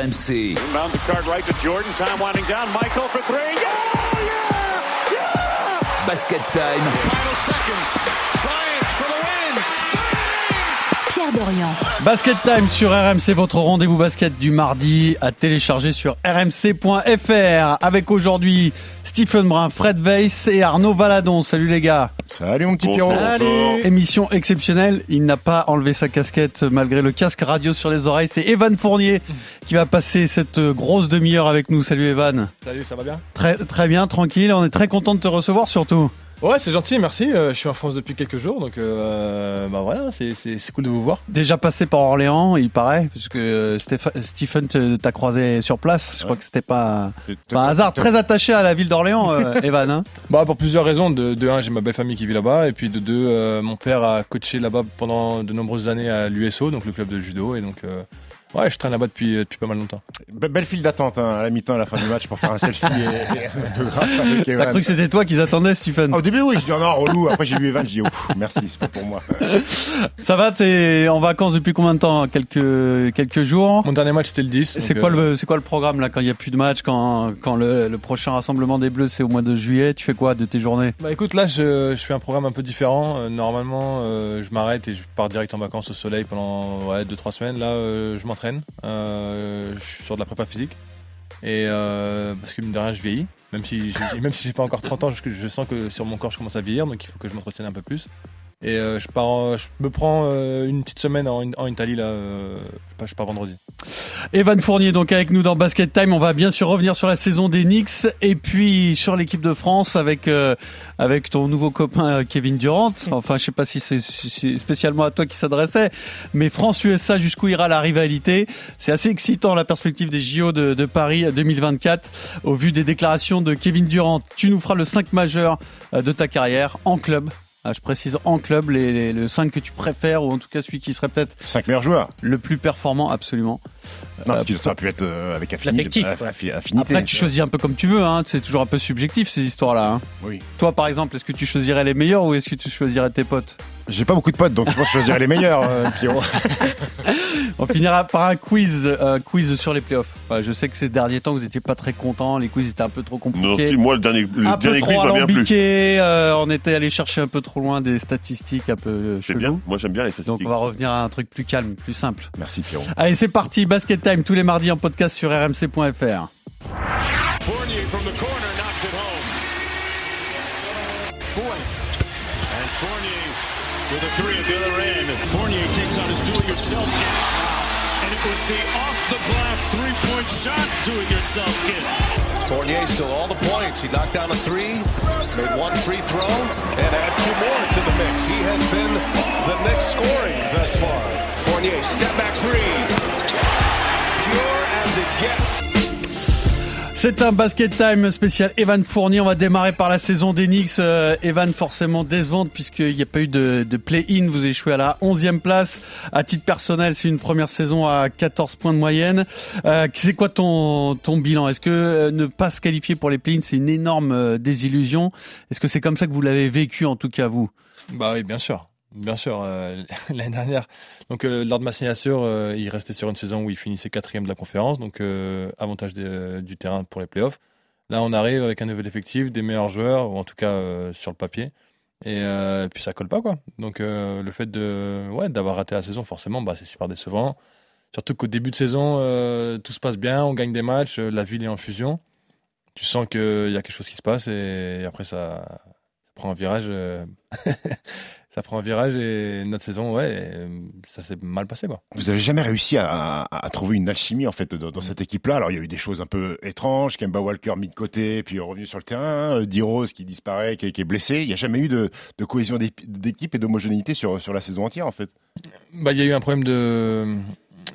RMC. Inbound the card right to Jordan. Time winding down. Michael for three. Yeah! Yeah! Yeah! Basket time. Final seconds. Pierre Dorian. Basket Time sur RMC, votre rendez-vous basket du mardi à télécharger sur rmc.fr avec aujourd'hui Stephen Brun, Fred Weiss et Arnaud Valadon. Salut les gars. Salut mon petit Pierrot. Émission exceptionnelle. Il n'a pas enlevé sa casquette malgré le casque radio sur les oreilles. C'est Evan Fournier qui va passer cette grosse demi-heure avec nous. Salut Evan. Salut, ça va bien? Très, très bien, tranquille. On est très content de te recevoir surtout. Ouais, c'est gentil, merci. Euh, je suis en France depuis quelques jours, donc euh, bah voilà, c'est, c'est, c'est cool de vous voir. Déjà passé par Orléans, il paraît, parce que euh, Stephen te- t'a croisé sur place. Je crois que c'était pas, pas un hasard. Très attaché à la ville d'Orléans, euh, Evan. hein. Bah pour plusieurs raisons. De, de un, j'ai ma belle famille qui vit là-bas, et puis de deux, euh, mon père a coaché là-bas pendant de nombreuses années à l'USO, donc le club de judo, et donc euh, ouais, je traîne là-bas depuis depuis pas mal longtemps. Be- belle file d'attente hein, à la mi-temps, à la fin du match pour faire un selfie et, et un autographe avec T'as Evan. cru que c'était toi qu'ils attendaient, Stephen Ah, Au début, oui, je dis oh non, relou. Après, j'ai vu Evan, je dis ouf, merci, c'est pas pour moi. Ça va T'es en vacances depuis combien de temps? Quelques quelques jours? Mon dernier match c'était le 10. C'est quoi euh, le c'est quoi le programme là quand il y a plus de matchs quand quand le, le prochain rassemblement des Bleus c'est au mois de juillet Tu fais quoi de tes journées? Bah écoute, là je, je fais un programme un peu différent. Euh, normalement, euh, je m'arrête et je pars direct en vacances au soleil pendant ouais, 2-3 semaines. Là, euh, je m'entraîne. Euh, je suis sur de la prépa physique. Et euh, parce que mine de rien, je vieillis. Même si si j'ai pas encore 30 ans, je sens que sur mon corps, je commence à vieillir. Donc il faut que je m'entretienne un peu plus. Et euh, je pars, je me prends euh, une petite semaine en, Italie là. euh, je, pars, je vendredi. Evan Fournier donc avec nous dans Basket Time. On va bien sûr revenir sur la saison des Knicks et puis sur l'équipe de France avec avec ton nouveau copain Kevin Durant. Enfin, je sais pas si c'est spécialement à toi qui s'adressait, mais France USA jusqu'où ira la rivalité? C'est assez excitant la perspective des JO de, de Paris 2024 au vu des déclarations de Kevin Durant. Tu nous feras le 5 majeur de ta carrière en club. Ah, je précise en club les, les- le 5 que tu préfères ou en tout cas celui qui serait peut-être Cinq meilleurs joueurs. le plus performant absolument. Non, Euh, parce que ça aurait pu être euh, avec affinité. Affinité. Après, tu choisis un peu comme tu veux, hein. c'est toujours un peu subjectif ces histoires-là. hein. Oui. Toi, par exemple, est-ce que tu choisirais les meilleurs ou est-ce que tu choisirais tes potes? J'ai pas beaucoup de potes, donc je pense que je choisirais les meilleurs, euh, Pierrot. On finira par un quiz, euh, quiz sur les playoffs. Je sais que ces derniers temps, vous étiez pas très contents, les quiz étaient un peu trop Non, compliqués. si, moi, le dernier, le un peu dernier trop quiz m'a bien plu. alambiqué, euh, on était allé chercher un peu trop loin des statistiques un peu euh, C'est bien. Moi, j'aime bien les Donc statistiques. on va revenir à un truc plus calme, plus simple. Merci, Pierrot. Allez, c'est parti, Basket Time tous les mardis en podcast sur rmc.fr. Fournier from the corner knocks it home. Boy. And Fournier with a three at the other end. Fournier takes on his do-it-yourself kit. And it was the off-the-glass three-point shot do-it-yourself kit. Fournier still all the points. He knocked down a three, made one free throw, and add two more to the mix. He has been the Knicks scoring thus far. Fournier, step back three. Pure as it gets. C'est un basket time spécial Evan Fournier. On va démarrer par la saison des Knicks. Euh, Evan forcément décevante puisqu'il n'y a pas eu de, play-in. Vous échouez à la 11e place. À titre personnel, c'est une première saison à 14 points de moyenne. Euh, c'est quoi ton, ton bilan? Est-ce que euh, ne pas se qualifier pour les play-in, c'est une énorme euh, désillusion? Est-ce que c'est comme ça que vous l'avez vécu en tout cas vous? Bah oui, bien sûr. Bien sûr, euh, l'année dernière, donc euh, lors de ma signature, euh, il restait sur une saison où il finissait quatrième de la conférence, donc avantage des- du terrain pour les playoffs. Là, on arrive avec un nouvel effectif, des meilleurs joueurs, ou en tout cas sur le papier, et puis ça colle pas quoi. Donc le fait de, ouais, d'avoir raté la saison, forcément, bah, c'est super décevant. Surtout qu'au début de saison, tout se passe bien, on gagne des matchs, la ville est en fusion. Tu sens qu'il y a quelque chose qui se passe, et, après ça prend un virage. euh, ça prend un virage et notre saison, ouais, euh, ça s'est mal passé quoi. Vous avez jamais réussi à, à- à trouver une alchimie en fait dans, dans cette équipe-là? Alors il y a eu des choses un peu étranges, Kemba Walker mis de côté, puis revenu sur le terrain, euh, D-Rose qui disparaît, qui, est- qui est blessé. Il n'y a jamais eu de, de cohésion d'équipe et d'homogénéité sur, sur la saison entière en fait. Bah, il y a eu un problème de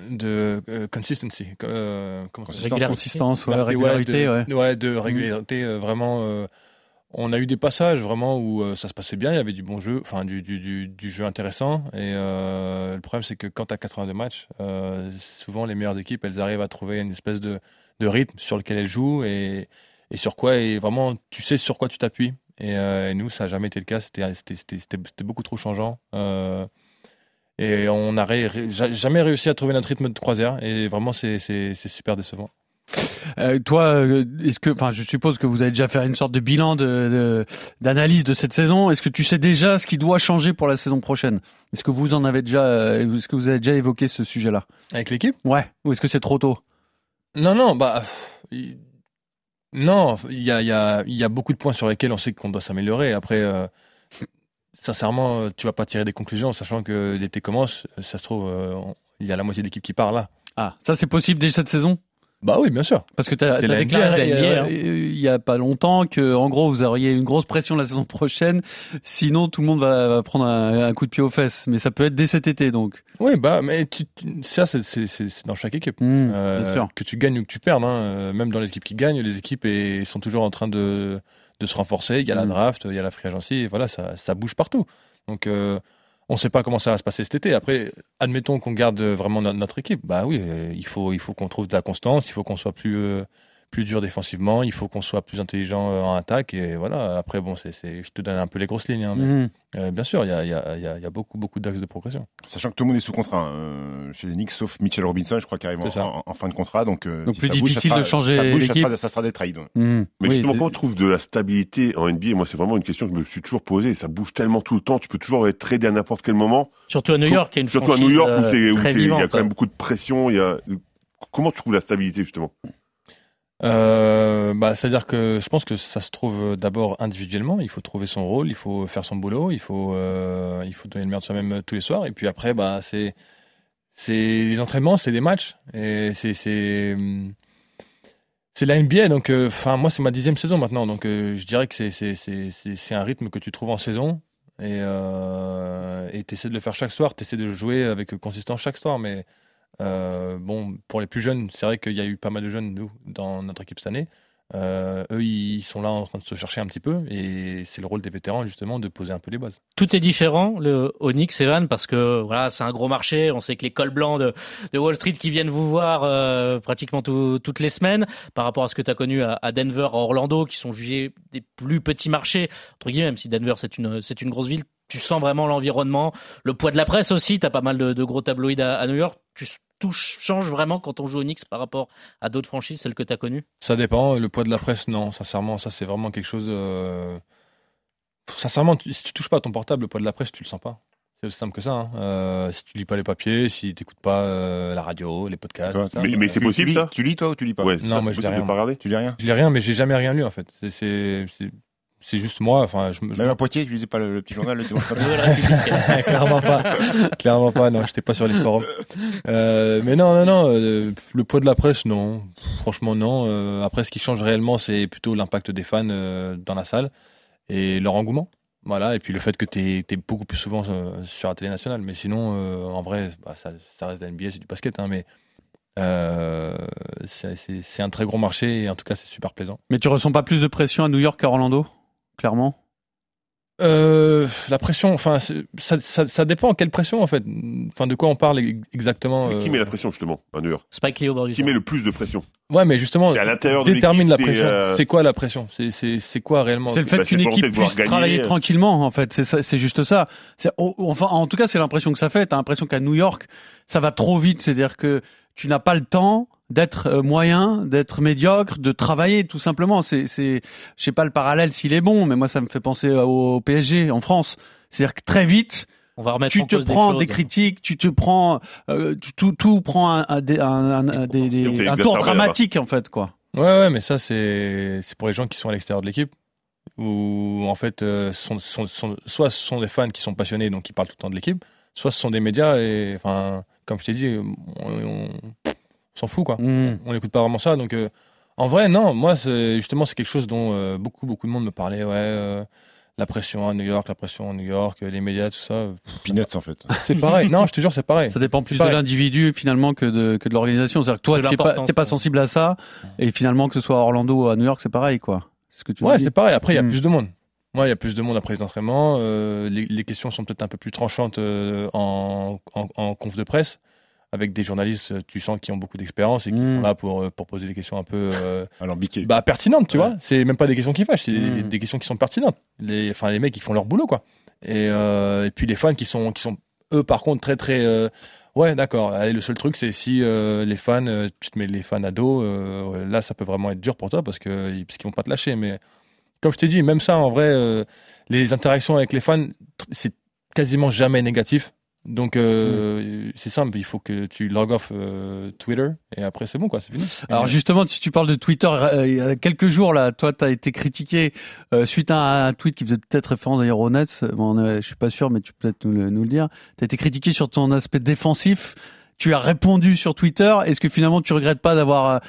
de euh, consistency. euh, comment. Consistance, ouais, régularité, ouais. de, ouais, de régularité, euh, vraiment. On a eu des passages vraiment où euh, ça se passait bien, il y avait du bon jeu, enfin du, jeu intéressant. Et euh, le problème, c'est que quand tu as 82 matchs, euh, souvent les meilleures équipes, elles arrivent à trouver une espèce de, rythme sur lequel elles jouent et, sur quoi, et vraiment, tu sais sur quoi tu t'appuies. Et, nous, ça n'a jamais été le cas, c'était beaucoup trop changeant. Et on n'a jamais réussi à trouver notre rythme de croisière. Et vraiment, c'est super décevant. Euh, toi, euh, est-ce que, enfin, je suppose que vous avez déjà fait une sorte de bilan d'analyse de, de, cette saison. Est-ce que tu sais déjà ce qui doit changer pour la saison prochaine? Est-ce que vous en avez déjà, euh, est-ce que vous avez déjà évoqué ce sujet-là? Avec l'équipe? Ouais. Ou est-ce que c'est trop tôt? Non, non, bah. Non, il y a, y, a, y a, beaucoup de points sur lesquels on sait qu'on doit s'améliorer. Après, sincèrement, tu vas pas tirer des conclusions, sachant que l'été commence. Ça se trouve, il y a la moitié d'équipe qui part là. Ah, ça c'est possible dès cette saison? Bah oui, bien sûr. Parce que tu as, déclaré hein. il y a pas longtemps que, en gros, vous auriez une grosse pression la saison prochaine. Sinon, tout le monde va, prendre un, coup de pied aux fesses. Mais ça peut être dès cet été, donc. Oui, bah, mais ça, c'est dans chaque équipe. Mmh, euh, bien sûr. Que tu gagnes ou que tu perdes. Hein. Euh, même dans les équipes qui gagnent, les équipes sont toujours en train de, de se renforcer. Il y a la mmh. draft, il y a la free agency. Voilà, ça, ça bouge partout. Donc, euh, on ne sait pas comment ça va se passer cet été. Après, admettons qu'on garde vraiment notre équipe. Bah oui, euh, il faut, il faut qu'on trouve de la constance, il faut qu'on soit plus, euh, plus dur défensivement, il faut qu'on soit plus intelligent euh, en attaque. Et voilà, après, bon, c'est, je te donne un peu les grosses lignes. Hein, mais, mhm. euh, bien sûr, il y a, y, a, y a, beaucoup, beaucoup d'axes de progression. Sachant que tout le monde est sous contrat hein, euh, chez les Knicks, sauf Mitchell Robinson, je crois, qui arrive en, en, fin de contrat. Donc, donc plus difficile de changer l'équipe. Ça, sera, des trades. Mhm. Mais justement, comment on trouve de la stabilité en NBA Moi, c'est vraiment une question que je me suis toujours posée. Ça bouge tellement tout le temps, tu peux toujours être tradé à n'importe quel moment. Surtout à New York, il y a une Surtout à New York, où il y a quand même beaucoup de pression. Il y a... Comment tu trouves la stabilité, justement? Euh, bah, C'est-à-dire que je pense que ça se trouve d'abord individuellement. Il faut trouver son rôle, il faut faire son boulot, il faut, euh, il faut donner le meilleur de soi-même tous les soirs. Et puis après, bah, c'est, les entraînements, c'est des matchs. Et c'est, c'est, la NBA. Donc, euh, moi, c'est ma dixième saison maintenant. Donc, euh, je dirais que c'est un rythme que tu trouves en saison. Et tu essaies de le faire chaque soir, tu essaies de jouer avec consistance chaque soir. Mais euh, bon, pour les plus jeunes, c'est vrai qu'il y a eu pas mal de jeunes, nous, dans notre équipe cette année. Euh, eux, ils sont là en train de se chercher un petit peu et c'est le rôle des vétérans justement de poser un peu les bases. Tout est différent, le Onyx, Evan, parce que voilà, c'est un gros marché. On sait que les cols blancs de, Wall Street qui viennent vous voir euh, pratiquement toutes les semaines, par rapport à ce que tu as connu à, Denver, à Orlando, qui sont jugés des plus petits marchés entre guillemets, même si Denver c'est une c'est une grosse ville. Tu sens vraiment l'environnement, le poids de la presse aussi. Tu as pas mal de, gros tabloïds à New York. Tu, tout change vraiment quand on joue au Knicks par rapport à d'autres franchises, celles que tu as connues? Ça dépend. Le poids de la presse, non. Sincèrement, ça, c'est vraiment quelque chose. Euh, sincèrement, si tu touches pas à ton portable, le poids de la presse, tu le sens pas. C'est aussi simple que ça. Hein. Euh, si tu lis pas les papiers, si tu n'écoutes pas euh, la radio, les podcasts. mais, c'est possible ça? Tu lis toi ou tu lis pas? Non, moi je lis rien. Tu lis rien Je lis rien, mais j'ai jamais rien lu en fait. C'est c'est juste moi. Enfin, je, Même à Poitiers, tu lisais pas le, petit journal, le Clairement pas. Clairement pas. Non, j'étais pas sur les forums. Euh, mais non, non, non. Euh, le poids de la presse, non. Franchement, non. Euh, après, ce qui change réellement, c'est plutôt l'impact des fans dans la salle et leur engouement. Voilà. Et puis le fait que tu es, beaucoup plus souvent sur la télé nationale. Mais sinon, en vrai, bah, ça, ça, reste la NBA, c'est du basket. Hein, mais c'est un très gros marché et en tout cas, c'est super plaisant. Mais tu ressens pas plus de pression à New York qu'à Orlando? Clairement euh, la pression, enfin, ça, ça, ça, dépend. Quelle pression, en fait Enfin, de quoi on parle exactement Qui met la euh, pression, justement, à New York Spike Lee au Qui met le plus de pression? Ouais, mais justement, à l'intérieur détermine la pression. Euh, c'est quoi la pression? C'est quoi réellement? C'est le fait bah, qu'une équipe puisse travailler tranquillement, en fait. C'est juste ça. Enfin, en tout cas, c'est l'impression que ça fait. T'as l'impression qu'à New York, ça va trop vite. C'est-à-dire que tu n'as pas le temps d'être euh, moyen, d'être médiocre, de travailler tout simplement. C'est, c'est, je sais pas le parallèle s'il est bon, mais moi ça me fait penser au PSG en France. C'est-à-dire que très vite, on va remettre tu te prends des, critiques, tu te prends euh, tout, tout prend un, un, un, un tour dramatique en fait quoi. Ouais ouais, mais ça c'est c'est pour les gens qui sont à l'extérieur de l'équipe ou en fait euh, sont, sont, sont, soit ce sont des fans qui sont passionnés donc qui parlent tout le temps de l'équipe, soit ce sont des médias et enfin comme je t'ai dit, on s'en fout quoi. Hmm. On n'écoute pas vraiment ça. Donc euh, en vrai, non, moi c'est justement c'est quelque chose dont euh, beaucoup beaucoup de monde me parlait. Ouais, euh, la pression à New York, la pression à New York, les médias, tout ça. Peanuts en fait. C'est pareil. non, je te jure, c'est pareil. Ça dépend plus de l'individu finalement que de, que de l'organisation. C'est-à-dire que toi, tu pas, pas sensible à ça, et finalement que ce soit à Orlando ou à New York, c'est pareil quoi. Ce que tu ouais, c'est pareil. Après, il y a hmm. plus de monde. Ouais, il y a plus de monde après les entraînements. les, les, questions sont peut-être un peu plus tranchantes en, en, en, conf de presse avec des journalistes, euh, tu sens, qui ont beaucoup d'expérience et qui sont hmm. là pour, euh, pour poser des questions un peu euh, bah, pertinentes, tu vois. C'est même pas des questions qui fâchent, c'est hmm. des, questions qui sont pertinentes. Les, enfin, les mecs, ils font leur boulot, quoi. Et, et puis les fans qui sont, qui sont eux, par contre, très très. euh, ouais, d'accord. Allez, Le seul truc, c'est si euh, les fans, euh, tu te mets les fans à dos, euh, là, ça peut vraiment être dur pour toi parce que parce qu'ils vont pas te lâcher. Mais comme je t'ai dit, même ça, en vrai, euh, les interactions avec les fans, c'est quasiment jamais négatif. Donc euh, c'est simple, il faut que tu log off euh, Twitter et après c'est bon quoi, c'est fini. Alors justement, si tu parles de Twitter, euh, il y a quelques jours là, toi, tu as été critiqué euh, suite à un tweet qui faisait peut-être référence d'ailleurs au Nets. Bon, je suis pas sûr, mais tu peux peut-être nous, le- nous le dire. Tu as été critiqué sur ton aspect défensif. Tu as répondu sur Twitter. Est-ce que finalement tu regrettes pas d'avoir euh,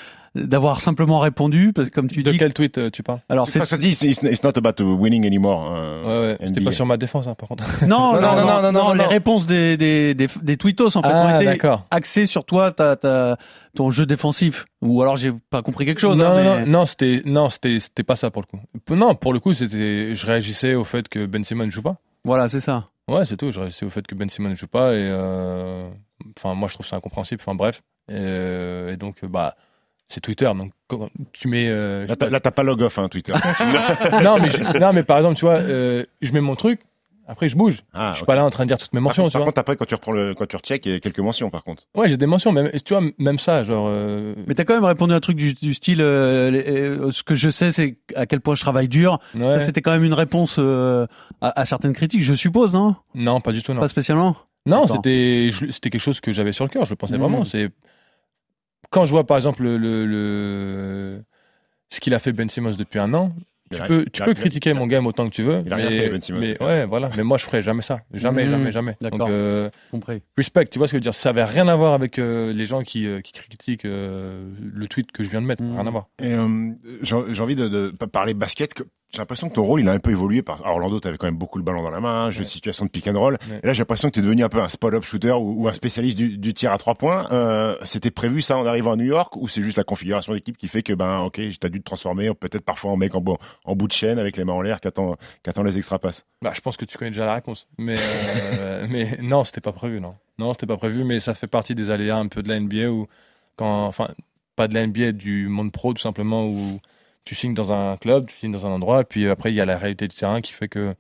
d'avoir simplement répondu parce que comme tu de dis, quel tweet euh, tu parles alors c'est Ça, ça dit, it's, not about winning anymore. euh, Ouais, ouais. C'était NBA. pas sur ma défense hein, par contre. non, non, non, non, non, non, non, les non. réponses des des des, des tweetos en fait Ah ont été d'accord. axées sur toi, ta, ta, ton jeu défensif. Ou alors j'ai pas compris quelque chose. Non, hein, non, mais- non, c'était non, c'était c'était pas ça pour le coup. Non, pour le coup, c'était je réagissais au fait que Ben Simmons joue pas. Voilà, c'est ça. Ouais, c'est tout. Je réagissais au fait que Ben Simmons joue pas et euh, enfin moi je trouve ça incompréhensible. Enfin bref. Et, euh, et donc bah c'est Twitter donc tu mets euh, Là, t'as- là, t'as pas log off, hein, Twitter. non mais je- non mais par exemple tu vois euh, je mets mon truc après je bouge. Ah, je suis pas là en train de dire toutes mes mentions. tu par vois. contre, après, quand tu reprends le, quand tu recheck, il y a quelques mentions, par contre. Ouais, j'ai des mentions. Même tu vois même ça genre. euh, Mais t'as quand même répondu à un truc du, du style euh, les- euh, ce que je sais c'est à quel point je travaille dur. ouais. Ça, C'était quand même une réponse euh, à, à certaines critiques, je suppose, non? Non, pas du tout non. Pas spécialement? Non, c'était je- c'était quelque chose que j'avais sur le cœur. Je le pensais Mhm. vraiment. C'est quand je vois par exemple le, le, le- ce qu'il a fait Ben Simmons depuis un an. Tu peux, tu peux critiquer mon game autant que tu veux. Il a mais, rien fait, Ben Simmons, mais ouais, voilà. Mais moi, je ferais jamais ça. Jamais, Mhm. jamais, jamais. D'accord. Donc, euh, Compris. respect. Tu vois ce que je veux dire? Ça avait rien à voir avec euh, les gens qui, euh, qui critiquent euh, le tweet que je viens de mettre. Mhm. Rien à voir. Et, euh, j'ai j'ai envie de, de parler basket. J'ai l'impression que ton rôle, il a un peu évolué. Par... À Orlando, tu avais quand même beaucoup le ballon dans la main, jeu de Ouais. situation de pick and roll. Ouais. Et là, j'ai l'impression que tu es devenu un peu un spot-up shooter ou, ou un spécialiste du, du tir à trois points. Euh, C'était prévu ça en arrivant à New York ou c'est juste la configuration d'équipe qui fait que, ben, ok, tu as dû te transformer peut-être parfois en mec en, bo- en bout de chaîne avec les mains en l'air qui attend, qui attend les extra passes? Bah, je pense que tu connais déjà la réponse. Mais, euh, mais non, c'était pas prévu, non. Non, c'était pas prévu, mais ça fait partie des aléas un peu de la NBA où, quand, enfin, pas de la NBA, du monde pro, tout simplement, où tu signes dans un club, tu signes dans un endroit, et puis après, il y a la réalité du terrain qui fait que,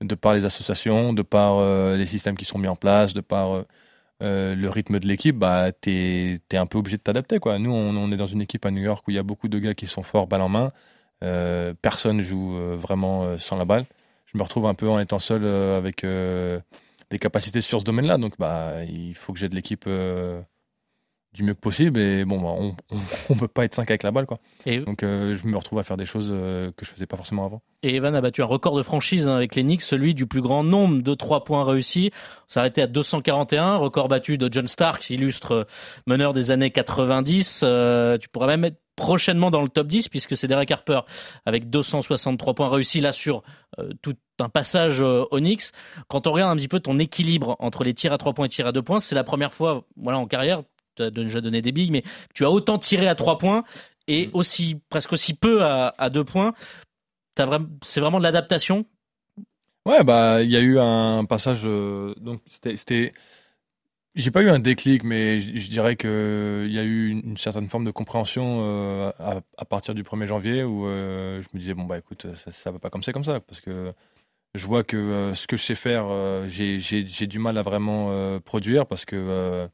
de par les associations, de par euh, les systèmes qui sont mis en place, de par euh, euh, le rythme de l'équipe, bah, t'es es un peu obligé de t'adapter. Nous, on, est dans une équipe à New York où il y a beaucoup de gars qui sont forts balle en main. Personne joue vraiment sans la balle je me retrouve un peu en étant seul avec des capacités sur ce domaine-là. Donc, bah, il faut que j'aide l'équipe euh, du mieux que possible. Et bon, bah, on, on, on peut pas être 5 avec la balle, quoi. Et, Donc, euh, je me retrouve à faire des choses euh, que je faisais pas forcément avant. et Evan a battu un record de franchise hein, avec les Knicks, celui du plus grand nombre de trois points réussis. On s'est arrêté à 241, record battu de John Stark, illustre euh, meneur des années 90. Euh, tu pourras même être prochainement dans le top 10 puisque c'est Derek Harper avec 263 points réussis là sur euh, tout un passage euh, au Knicks. Quand on regarde un petit peu ton équilibre entre les tirs à 3 points et tirs à 2 points, c'est la première fois voilà en carrière, tu as déjà donné des billes mais tu as autant tiré à 3 points et aussi presque aussi peu à, à 2 points. T'as c'est vraiment de l'adaptation? Ouais, bah, il y a eu un passage. euh, donc, c'était. J'ai pas eu un déclic, mais je dirais que il y a eu une, une certaine forme de compréhension euh, à, à partir du 1er janvier où euh, je me disais bon bah écoute ça, ça va pas comme ça comme ça parce que je vois que euh, ce que je sais faire j'ai du mal à vraiment produire parce que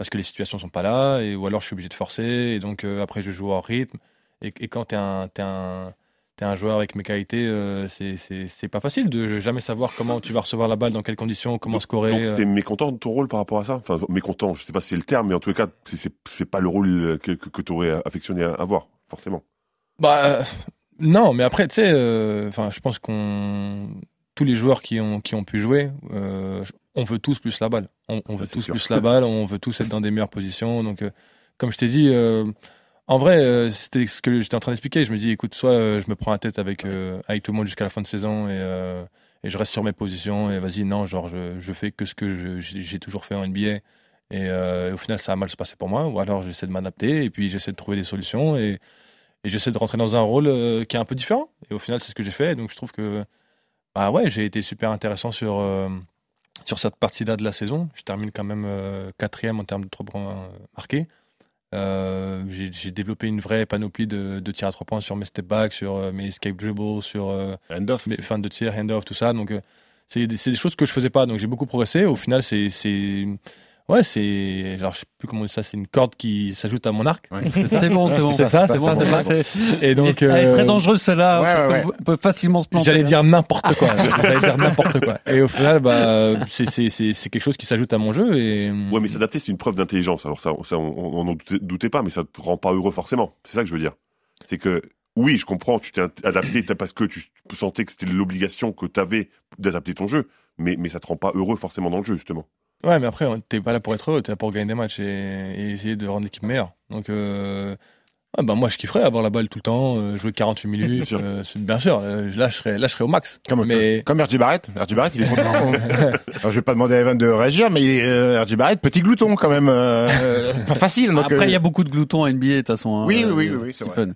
parce que les situations sont pas là et ou alors je suis obligé de forcer et donc euh, après je joue en rythme et, et quand t'es un t'es un t'es un joueur avec mes qualités, euh, c'est- c'est c'est pas facile de jamais savoir comment tu vas recevoir la balle, dans quelles conditions, comment scorer. Donc, euh. t'es mécontent de ton rôle par rapport à ça Enfin, mécontent, je sais pas si c'est le terme, mais en tous les cas, c'est- c'est pas le rôle que, que, que tu aurais affectionné à avoir, forcément. Bah euh, non, mais après tu sais, euh, enfin je pense qu'on tous les joueurs qui ont qui ont pu jouer, euh, on veut tous plus la balle. On, on veut tous sûr. plus la balle, on veut tous être dans des meilleures positions. Donc euh, comme je t'ai dit. euh, en vrai, euh, c'était ce que j'étais en train d'expliquer. Je me dis, écoute, soit je me prends la tête avec, avec tout le monde jusqu'à la fin de saison et, et je reste sur mes positions et vas-y, non, genre, je, je fais que ce que j'ai toujours fait en NBA. Et au final, ça a mal se passé pour moi. Ou alors, j'essaie de m'adapter et puis j'essaie de trouver des solutions et, et j'essaie de rentrer dans un rôle qui est un peu différent. Et au final, c'est ce que j'ai fait. Donc, je trouve que, bah ouais, j'ai été super intéressant sur, sur cette partie-là de la saison. Je termine quand même euh, quatrième en termes de trois points euh, marqués. Euh, j'ai développé une vraie panoplie de, de tirs à trois points sur mes step backs, sur euh, mes escape dribbles, sur euh, End off. mes fins de tir, hand-off, tout ça. Donc, c'est des, des choses que je faisais pas. Donc j'ai beaucoup progressé. Au final, c'est ouais, c'est alors je sais plus comment on dit ça. C'est une corde qui s'ajoute à mon arc. C'est bon, c'est bon. C'est ça, c'est bon, ça, c'est c'est bon. Et donc Elle est euh, très dangereuse celle-là, ouais, parce ouais, qu'on peut facilement se planter. J'allais dire n'importe quoi. J'allais dire n'importe quoi. Et au final, bah, c'est c'est c'est c'est quelque chose qui s'ajoute à mon jeu et Ouais, mais s'adapter, c'est une preuve d'intelligence. Alors ça, ça on n'en doutait, doutait pas, mais ça te rend pas heureux forcément. C'est ça que je veux dire. C'est que, oui, je comprends, tu t'es adapté parce que tu sentais que c'était l'obligation que tu avais d'adapter ton jeu, mais, mais ça te rend pas heureux forcément dans le jeu, justement. Ouais, mais après, t'es pas là pour être heureux, t'es là pour gagner des matchs et, et essayer de rendre l'équipe meilleure. Donc, euh, ouais, bah, moi, je kifferais avoir la balle tout le temps, euh, jouer 48 minutes. Bien sûr. euh, bien sûr, euh, là, je serais, là, je serais au max. Comme, mais comme RJ Barrett. RJ Barrett, il est content. Alors, je vais pas demander à Evan de réagir, mais euh, RJ Barrett, petit glouton quand même. euh, euh, pas facile. Donc, Après, il y euh, a beaucoup de gloutons à NBA de toute façon. hein, Oui, euh, oui, oui, oui, c'est Stephen.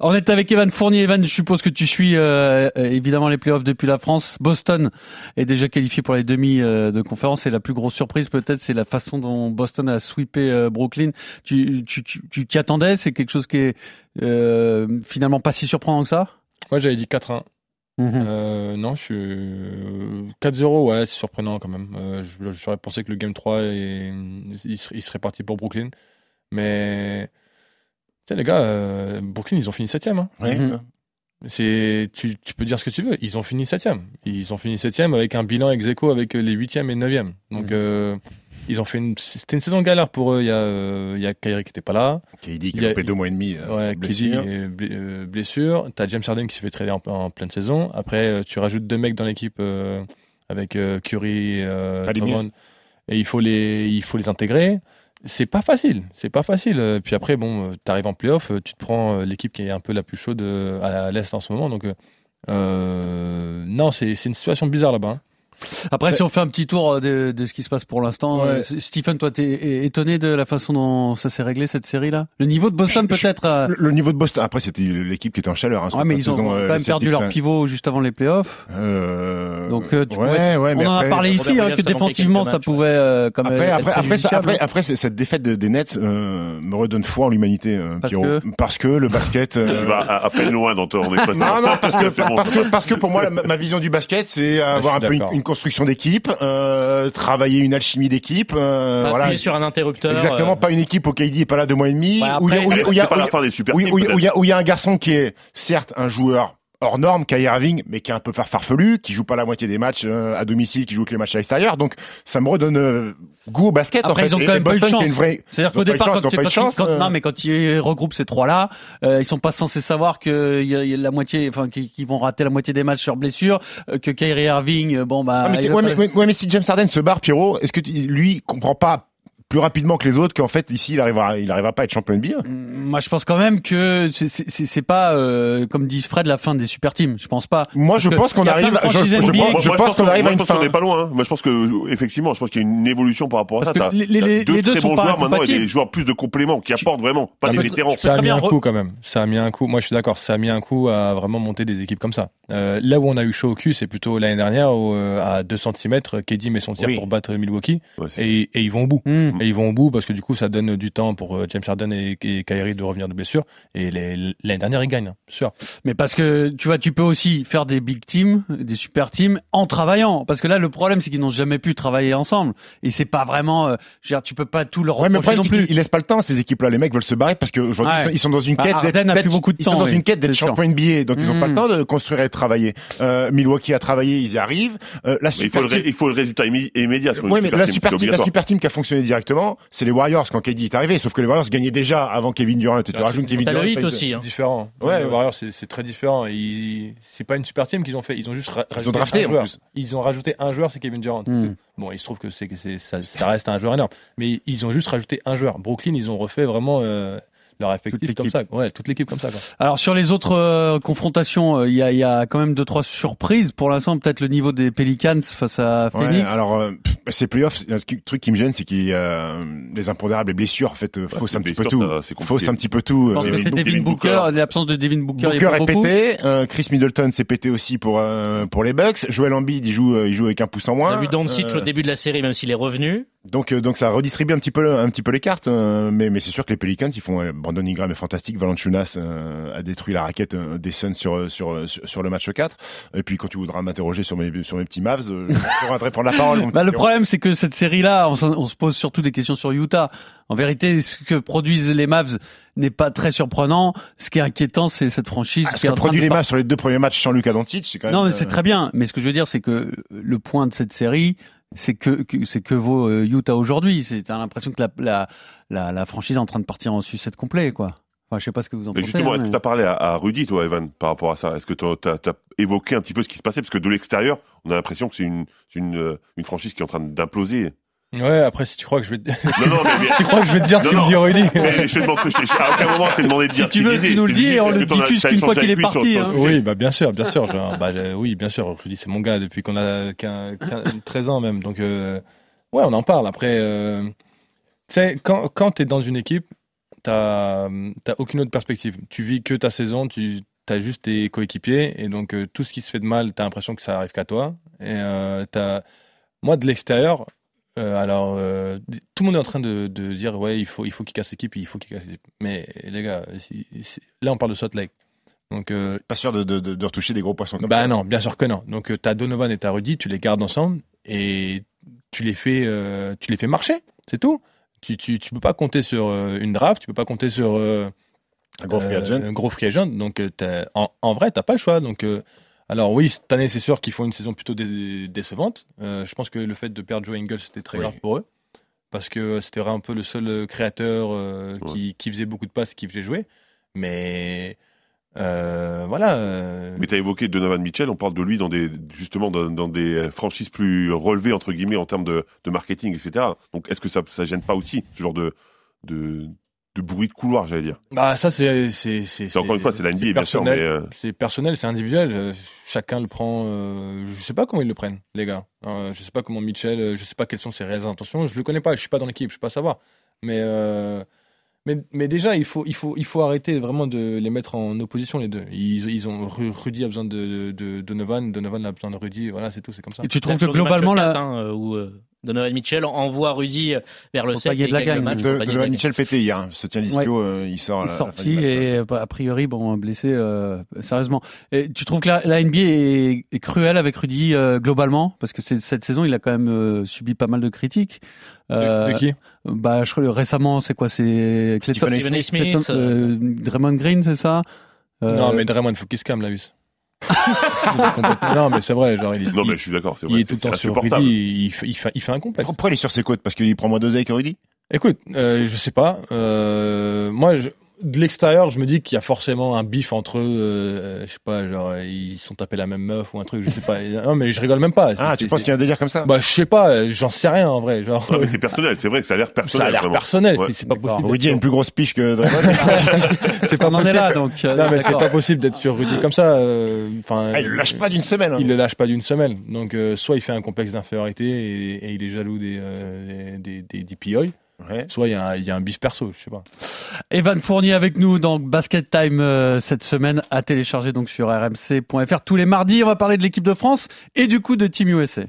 On est avec Evan Fournier. Evan, je suppose que tu suis euh, euh, évidemment les playoffs depuis la France. Boston est déjà qualifié pour les demi euh, de conférence. Et la plus grosse surprise, peut-être, c'est la façon dont Boston a sweepé euh, Brooklyn. Tu tu tu tu t'y attendais? C'est quelque chose qui est euh, finalement pas si surprenant que ça? Moi, j'avais dit 4-1. Mhm. Euh, non, je suis euh, 4-0, ouais, c'est surprenant quand même. Euh, je- J'aurais pensé que le Game 3, est- il, serait, il serait parti pour Brooklyn. Mais, tu sais, les gars, euh, Brooklyn, ils ont fini 7 hein. ouais, euh, C'est, tu, tu peux dire ce que tu veux. Ils ont fini septième. Ils ont fini septième avec un bilan ex aequo avec les huitièmes et neuvièmes. Donc, Mhm. Ils ont fait une, c'était une saison galère pour eux. Il y a, euh, il y a Kyrie qui était pas là. KD qui Il a- a loupé deux mois et demi. euh, Ouais, KD blessure. bl- euh, blessure. T'as James Harden qui s'est fait trader en, en pleine saison. Après, euh, tu rajoutes deux mecs dans l'équipe avec Curry, Drummond. Et il faut les, il faut les intégrer. C'est pas facile, c'est pas facile. Puis après, bon, euh, t'arrives en playoff, tu te prends l'équipe qui est un peu la plus chaude à, l'est en ce moment. Donc, euh, non, c'est c'est une situation bizarre là-bas. Après, si on fait un petit tour euh, de, de ce qui se passe pour l'instant, Ouais. euh, Stephen, toi, t'es étonné de la façon dont ça s'est réglé cette série-là? Le niveau de Boston, peut-être. euh, Le, le niveau de Boston, après, c'était l'équipe qui était en chaleur. Hein, Ouais, mais la ils ont quand euh, même perdu leur pivot juste avant les playoffs. Euh, Donc, euh, tu ouais, pourrais- ouais, mais on en après, a parlé ici, hein, que défensivement, ça pouvait euh, quand même Après, être après, après, ça- après, après, cette défaite de- des Nets euh, me redonne foi en l'humanité, euh, Parce Pierrot. que Parce que le basket. Tu vas à, à peine loin dans ton on Non, non, parce que, parce que, parce que pour moi, ma vision du basket, c'est avoir un peu une construction d'équipe, euh, travailler une alchimie d'équipe, euh, voilà. appuyer sur un interrupteur. Exactement, euh, pas une équipe au KD est pas là deux mois et demi, où après, où où où où- où où a- où il y a un garçon qui est certes un joueur hors norme, Kyrie Irving, mais qui est un peu farfelu, qui joue pas la moitié des matchs euh, à domicile, qui joue que les matchs à l'extérieur. Donc ça me redonne euh, goût au basket. Après, en fait. ils ont quand et même pas eu de chance. une vraie- C'est-à-dire qu'au départ, chance, quand, quand chance, quand- euh. non, mais quand ils regroupent ces trois-là, euh, ils sont pas censés savoir que y a, y a la moitié, enfin, qu'ils vont rater la moitié des matchs sur blessure, euh, que Kyrie Irving, euh, bon bah. Ah, mais, ouais, mais si James Harden se barre, Pierrot, est-ce que tu- lui comprend pas plus rapidement que les autres qu'en fait ici il arrivera, il arrivera pas à être champion NBA Moi, je pense quand même que c'est- pas, euh, comme dit Fred, la fin des super teams. Je pense pas. Moi, je pense qu'on arrive, de je, je NBA pense, Moi, je moi, pense qu'on arrive à une je pense qu'on fin. n'est pas loin. hein. Moi, je pense que effectivement, je pense qu'il y a une évolution par rapport à Parce ça. les- les- les deux très sont bons joueurs maintenant et des joueurs plus de compléments qui apportent vraiment, pas Ah, des vétérans. Ça a mis un coup quand même. Ça a mis un coup. Moi, je suis d'accord. Ça a mis un coup à vraiment monter des équipes comme ça. Euh, là où on a eu chaud au cul, c'est plutôt l'année dernière où euh, à 2 cm, KD met son tir pour battre Milwaukee et, et ils vont au bout. Et ils vont au bout parce que du coup, ça donne du temps pour euh, James Harden et, et Kyrie de revenir de blessure. Et les- l'année dernière, ils gagnent, hein, sûr. Mais parce que tu vois, tu peux aussi faire des big teams, des super teams en travaillant. Parce que là, le problème, c'est qu'ils n'ont jamais pu travailler ensemble. Et c'est pas vraiment. euh, je veux dire, tu peux pas tout leur Ouais, mais le reprocher problème, non plus. ils laissent pas le temps, ces équipes-là. Les mecs veulent se barrer parce qu'aujourd'hui, Ouais. ils sont dans une Bah, quête d'être, Harden a plus d'être- beaucoup de ils sont dans oui, une quête d'être champion NBA. Donc, ils ont pas le temps de construire et de travailler. Euh, Milwaukee a travaillé, ils y arrivent. Euh, la il faut, le, team, ré- il faut le résultat immédiat sur Ouais, mais super la team, super, team, la super team qui a fonctionné directement, c'est les Warriors quand KD est arrivé. Sauf que les Warriors gagnaient déjà avant Kevin Durant. Et tu Ah, rajoutes c'est- Kevin Durant. aussi. C'est Hein. différent. Ouais, les. Warriors, c'est très différent. C'est pas une super team qu'ils ont fait. Ils ont juste ra- Ils ont rajouté drafté un en joueur. plus. Ils ont rajouté un joueur, c'est Kevin Durant. Hmm. Bon, il se trouve que c'est que c'est- ça, ça reste un joueur énorme. Mais ils ont juste rajouté un joueur. Brooklyn, ils ont refait vraiment euh, leur effectif Toute comme l'équipe. ça. Ouais, toute l'équipe comme ça. Quoi. Alors sur les autres euh, confrontations, euh, il y, a, il y a quand même deux trois surprises. Pour l'instant, peut-être le niveau des Pelicans face à Ouais, Phoenix. alors euh, pff, ces playoffs, un truc qui me gêne, c'est qu'il y a euh, les impondérables et blessures en fait euh, faussent un petit peu tout. ça, c'est compliqué. Faussent un petit peu tout. Que c'est Devin Booker, Booker. l'absence de Devin Booker. Booker est pété, euh, Chris Middleton s'est pété aussi pour euh, pour les Bucks. Joel Embiid il joue il joue avec un pouce en On moins. a vu Doncic Euh, au début de la série, même s'il est revenu. donc euh, donc ça redistribue un petit peu un petit peu les cartes, euh, mais mais c'est sûr que les Pelicans ils font euh, Brandon Ingram est fantastique. Valanciunas euh, a détruit la raquette euh, des Suns sur, sur, sur, sur le match 4. Et puis quand tu voudras m'interroger sur mes, sur mes petits Mavs, euh, je pourrais te prendre la parole. Bah, le problème, c'est que cette série-là, on, se pose surtout des questions sur Utah. En vérité, ce que produisent les Mavs n'est pas très surprenant. Ce qui est inquiétant, c'est cette franchise Ah, qui ce qu'a produit les Mavs sur les deux premiers matchs sans Luka Doncic, c'est quand même. Non, mais c'est euh, très bien. Mais ce que je veux dire, c'est que le point de cette série, c'est que, que- c'est que vaut euh, Utah aujourd'hui. T'as l'impression que la, la, la, la franchise est en train de partir en sucette complet, quoi. Enfin, je sais pas ce que vous en Mais pensez. justement, hein, est-ce que tu as parlé à, à Rudy, toi, Evan, par rapport à ça? Est-ce que tu as, évoqué un petit peu ce qui se passait? Parce que de l'extérieur, on a l'impression que c'est une, c'est une, euh, une franchise qui est en train d'imploser. Ouais, après, si tu crois que je vais te, Non, non, mais, si tu crois que je vais te dire ce Non, que me dit Rudy. mais je te demande, je à aucun moment, je t'ai demandé de Si dire tu ce veux, tu nous le dis et on le diffuse qu'une fois qu'il est parti, hein. Oui, bah bien sûr, bien sûr. genre, bah, oui, bien sûr. Dis c'est mon gars depuis qu'on a 15, 15, 13 ans même. Donc euh, ouais, on en parle. Après, euh, tu sais, quand quand t'es dans une équipe, t'as t'as aucune autre perspective. Tu vis que ta saison, tu as juste tes coéquipiers et donc euh, tout ce qui se fait de mal, t'as l'impression que ça arrive qu'à toi. Et euh, t'as moi de l'extérieur. Euh, alors, euh, tout le monde est en train de, de dire ouais, il faut il faut qu'il casse l'équipe, il faut qu'il casse l'équipe. Mais les gars, là on parle de Salt Lake. Donc euh, Pas sûr de, de, de, de retoucher des gros poissons comme bah ça. non, bien sûr que non. Donc tu as Donovan et t'as Rudy, tu les gardes ensemble et tu les fais, tu les fais marcher, c'est tout. Tu, tu, tu peux pas compter sur une draft, tu peux pas compter sur Un gros free agent. un gros free agent. Donc en, en vrai, t'as pas le choix. Donc alors oui, cette année c'est sûr qu'ils font une saison plutôt dé- décevante. Euh, je pense que le fait de perdre Joe Ingles c'était très Oui. grave pour eux parce que c'était un peu le seul euh, créateur euh, qui, qui faisait beaucoup de passes, et qui faisait jouer. Mais euh, voilà. Mais tu as évoqué Donovan Mitchell, on parle de lui dans des, justement dans, dans des franchises plus relevées, entre guillemets, en termes de, de marketing, etc. Donc est-ce que ça, ça gêne pas aussi ce genre de, de, de bruit de couloir, j'allais dire Bah ça c'est c'est encore une fois, c'est la NBA, bien sûr, mais euh, c'est personnel, c'est individuel. Chacun le prend. euh, je sais pas comment ils le prennent, les gars. Euh, je sais pas comment Mitchell. euh, Je sais pas quelles sont ses réelles intentions. Je le connais pas. Je suis pas dans l'équipe. Je peux pas savoir. Mais euh, mais mais déjà il faut il faut il faut arrêter vraiment de les mettre en opposition les deux. Ils ils ont Ru- Rudy a besoin de, de, de Donovan. Donovan a besoin de Rudy. Voilà c'est tout. C'est comme ça. Et tu trouves que globalement, là, 4, hein, où Donovan Mitchell envoie Rudy euh, vers le cercle de la gagne match. De, Donovan. Mitchell pété hier. Se tient disco, euh, il sort. il est fin sorti et bah, a priori, bon, blessé, euh, sérieusement. Et tu trouves que la, la NBA est, est cruelle avec Rudy euh, globalement? Parce que cette saison, il a quand même euh, subi pas mal de critiques. De, Euh, de qui? Bah, je crois récemment, c'est quoi C'est Stephen Smith. euh, Draymond Green, c'est ça? Euh, Non mais Draymond faut qu'il se calme là. Non mais c'est vrai. Genre il, non, il- mais je suis d'accord, c'est il vrai, est tout le temps sur. Rudy. Il, fait- il fait il fait un complexe. Pourquoi il est sur ses côtes? Parce qu'il prend moins d'oseille que Rudy? Écoute, euh, je sais pas. Euh, moi, je- de l'extérieur, je me dis qu'il y a forcément un bif entre eux. euh, je sais pas, genre ils se sont tapés la même meuf ou un truc. Je sais pas. non, mais je rigole même pas. Ah, tu penses qu'il y a un délire comme ça Bah, je sais pas. euh, J'en sais rien en vrai. Genre, Ah, mais c'est personnel, c'est vrai que ça a l'air ça personnel. a l'air personnel. Ouais. c'est- pas possible. Rudy a une plus grosse piche que Draymond. c'est pas est là, donc. euh, Non, mais c'est pas possible d'être sur Rudy comme ça. euh, Enfin, Ah, il le lâche pas d'une semaine. hein. Il le lâche pas d'une semaine. Donc, euh, soit il fait un complexe d'infériorité et, et il est jaloux des euh, des, des, des Ouais. soit il y, a un- il y a un bif perso. Je sais pas. Evan Fournier avec nous dans Basket Time euh, cette semaine à télécharger donc sur rmc.fr tous les mardis. On va parler de l'équipe de France et du coup de Team USA.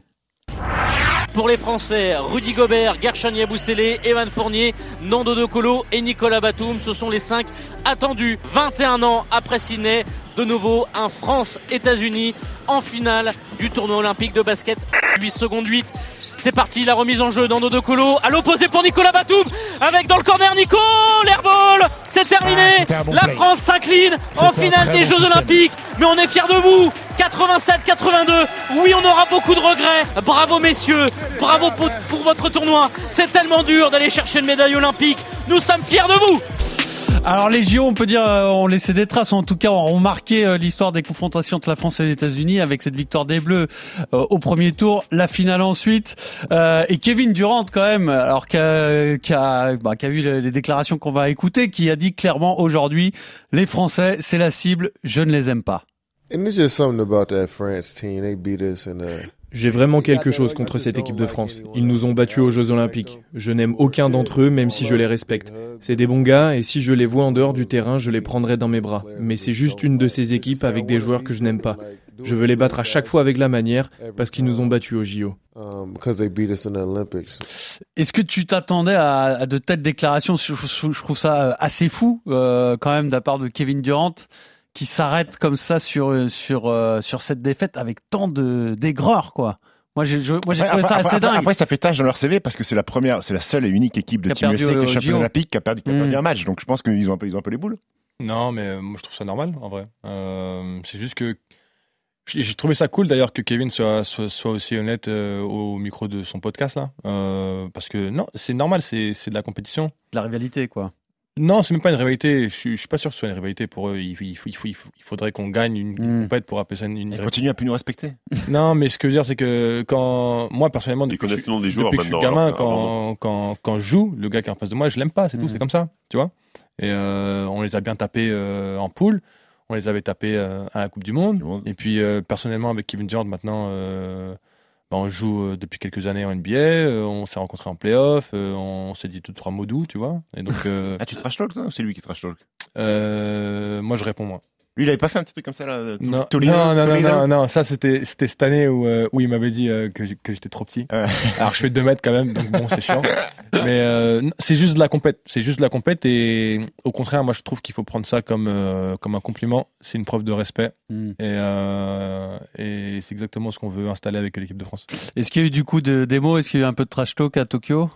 Pour les Français, Rudy Gobert, Gershon Yabusele, Evan Fournier, Nando De Colo et Nicolas Batum, ce sont les cinq attendus 21 ans après Sydney. De nouveau, un France-États-Unis en finale du tournoi olympique de basket. 8 secondes 8. C'est parti, la remise en jeu Nando De Colo à l'opposé pour Nicolas Batum avec dans le corner Nico, l'airball, c'est terminé. La France s'incline en finale des Jeux Olympiques, mais on est fiers de vous. 87-82, oui on aura beaucoup de regrets. Bravo messieurs, bravo pour, pour votre tournoi. C'est tellement dur d'aller chercher une médaille olympique. Nous sommes fiers de vous. Alors les JO, on peut dire, euh, ont laissé des traces, en tout cas ont marqué euh, l'histoire des confrontations entre la France et les États-Unis avec cette victoire des Bleus euh, au premier tour, la finale ensuite, et Kevin Durant quand même, alors qu'a qu'a bah, les déclarations qu'on va écouter, qui a dit clairement aujourd'hui, les Français, c'est la cible, je ne les aime pas. And just something about that France team. They beat us J'ai vraiment quelque chose contre cette équipe de France. Ils nous ont battus aux Jeux Olympiques. Je n'aime aucun d'entre eux, même si je les respecte. C'est des bons gars, et si je les vois en dehors du terrain, je les prendrai dans mes bras. Mais c'est juste une de ces équipes avec des joueurs que je n'aime pas. Je veux les battre à chaque fois avec la manière, parce qu'ils nous ont battus au JO. Est-ce que tu t'attendais à, à, de telles déclarations? Je, je, je, trouve ça assez fou, euh, quand même, de la part de Kevin Durant qui s'arrête comme ça sur sur euh, sur cette défaite avec tant de d'aigreur quoi. Moi j'ai moi j'ai trouvé ça assez après, dingue. Après ça fait tâche dans leur CV parce que c'est la première c'est la seule et unique équipe de Team USA qui est champion JO. olympique qui a perdu, qui a Mm. perdu un match. Donc je pense qu'ils ont un peu ils ont un peu les boules. Non, mais euh, moi je trouve ça normal en vrai. Euh, c'est juste que j'ai trouvé ça cool d'ailleurs que Kevin soit, soit, soit aussi honnête euh, au micro de son podcast là. Euh, parce que non, c'est normal, c'est c'est de la compétition. De la rivalité quoi. Non, c'est même pas une rivalité. Je suis, je suis pas sûr que ce soit une rivalité pour eux. Il, il, il, il, il faudrait qu'on gagne une, Mm. compète pour appeler ça une, une Ils rivalité. continuent à plus nous respecter. Non, mais ce que je veux dire, c'est que quand moi personnellement, depuis que je le nom des joueurs depuis que je suis gamin, alors quand, quand, quand je joue, le gars qui est en face de moi, je l'aime pas, c'est tout, Mhm. c'est comme ça, tu vois. Et euh, on les a bien tapés euh, en poule, on les avait tapés euh, à la Coupe du Monde. Du monde. Et puis euh, personnellement, avec Kevin Durant, maintenant, on joue euh, depuis quelques années en NBA, euh, on s'est rencontrés en playoff, euh, on s'est dit deux trois mots doux, tu vois. Et donc, euh, Ah tu trash talk toi ou c'est lui qui trash talk? euh, moi je réponds moi. Lui il avait pas fait un petit truc comme ça là. tout- Non, non, non, non, non, non, ça c'était c'était cette année où, euh, où il m'avait dit euh, que j'étais trop petit. Alors je fais 2 mètres quand même, donc bon, c'est chiant. Mais euh, c'est juste de la compète, c'est juste de la compète et au contraire, moi je trouve qu'il faut prendre ça comme euh, comme un compliment. C'est une preuve de respect Mm. et euh, et c'est exactement ce qu'on veut installer avec l'équipe de France. Est-ce qu'il y a eu du coup de démo? Est-ce qu'il y a eu un peu de trash talk à Tokyo?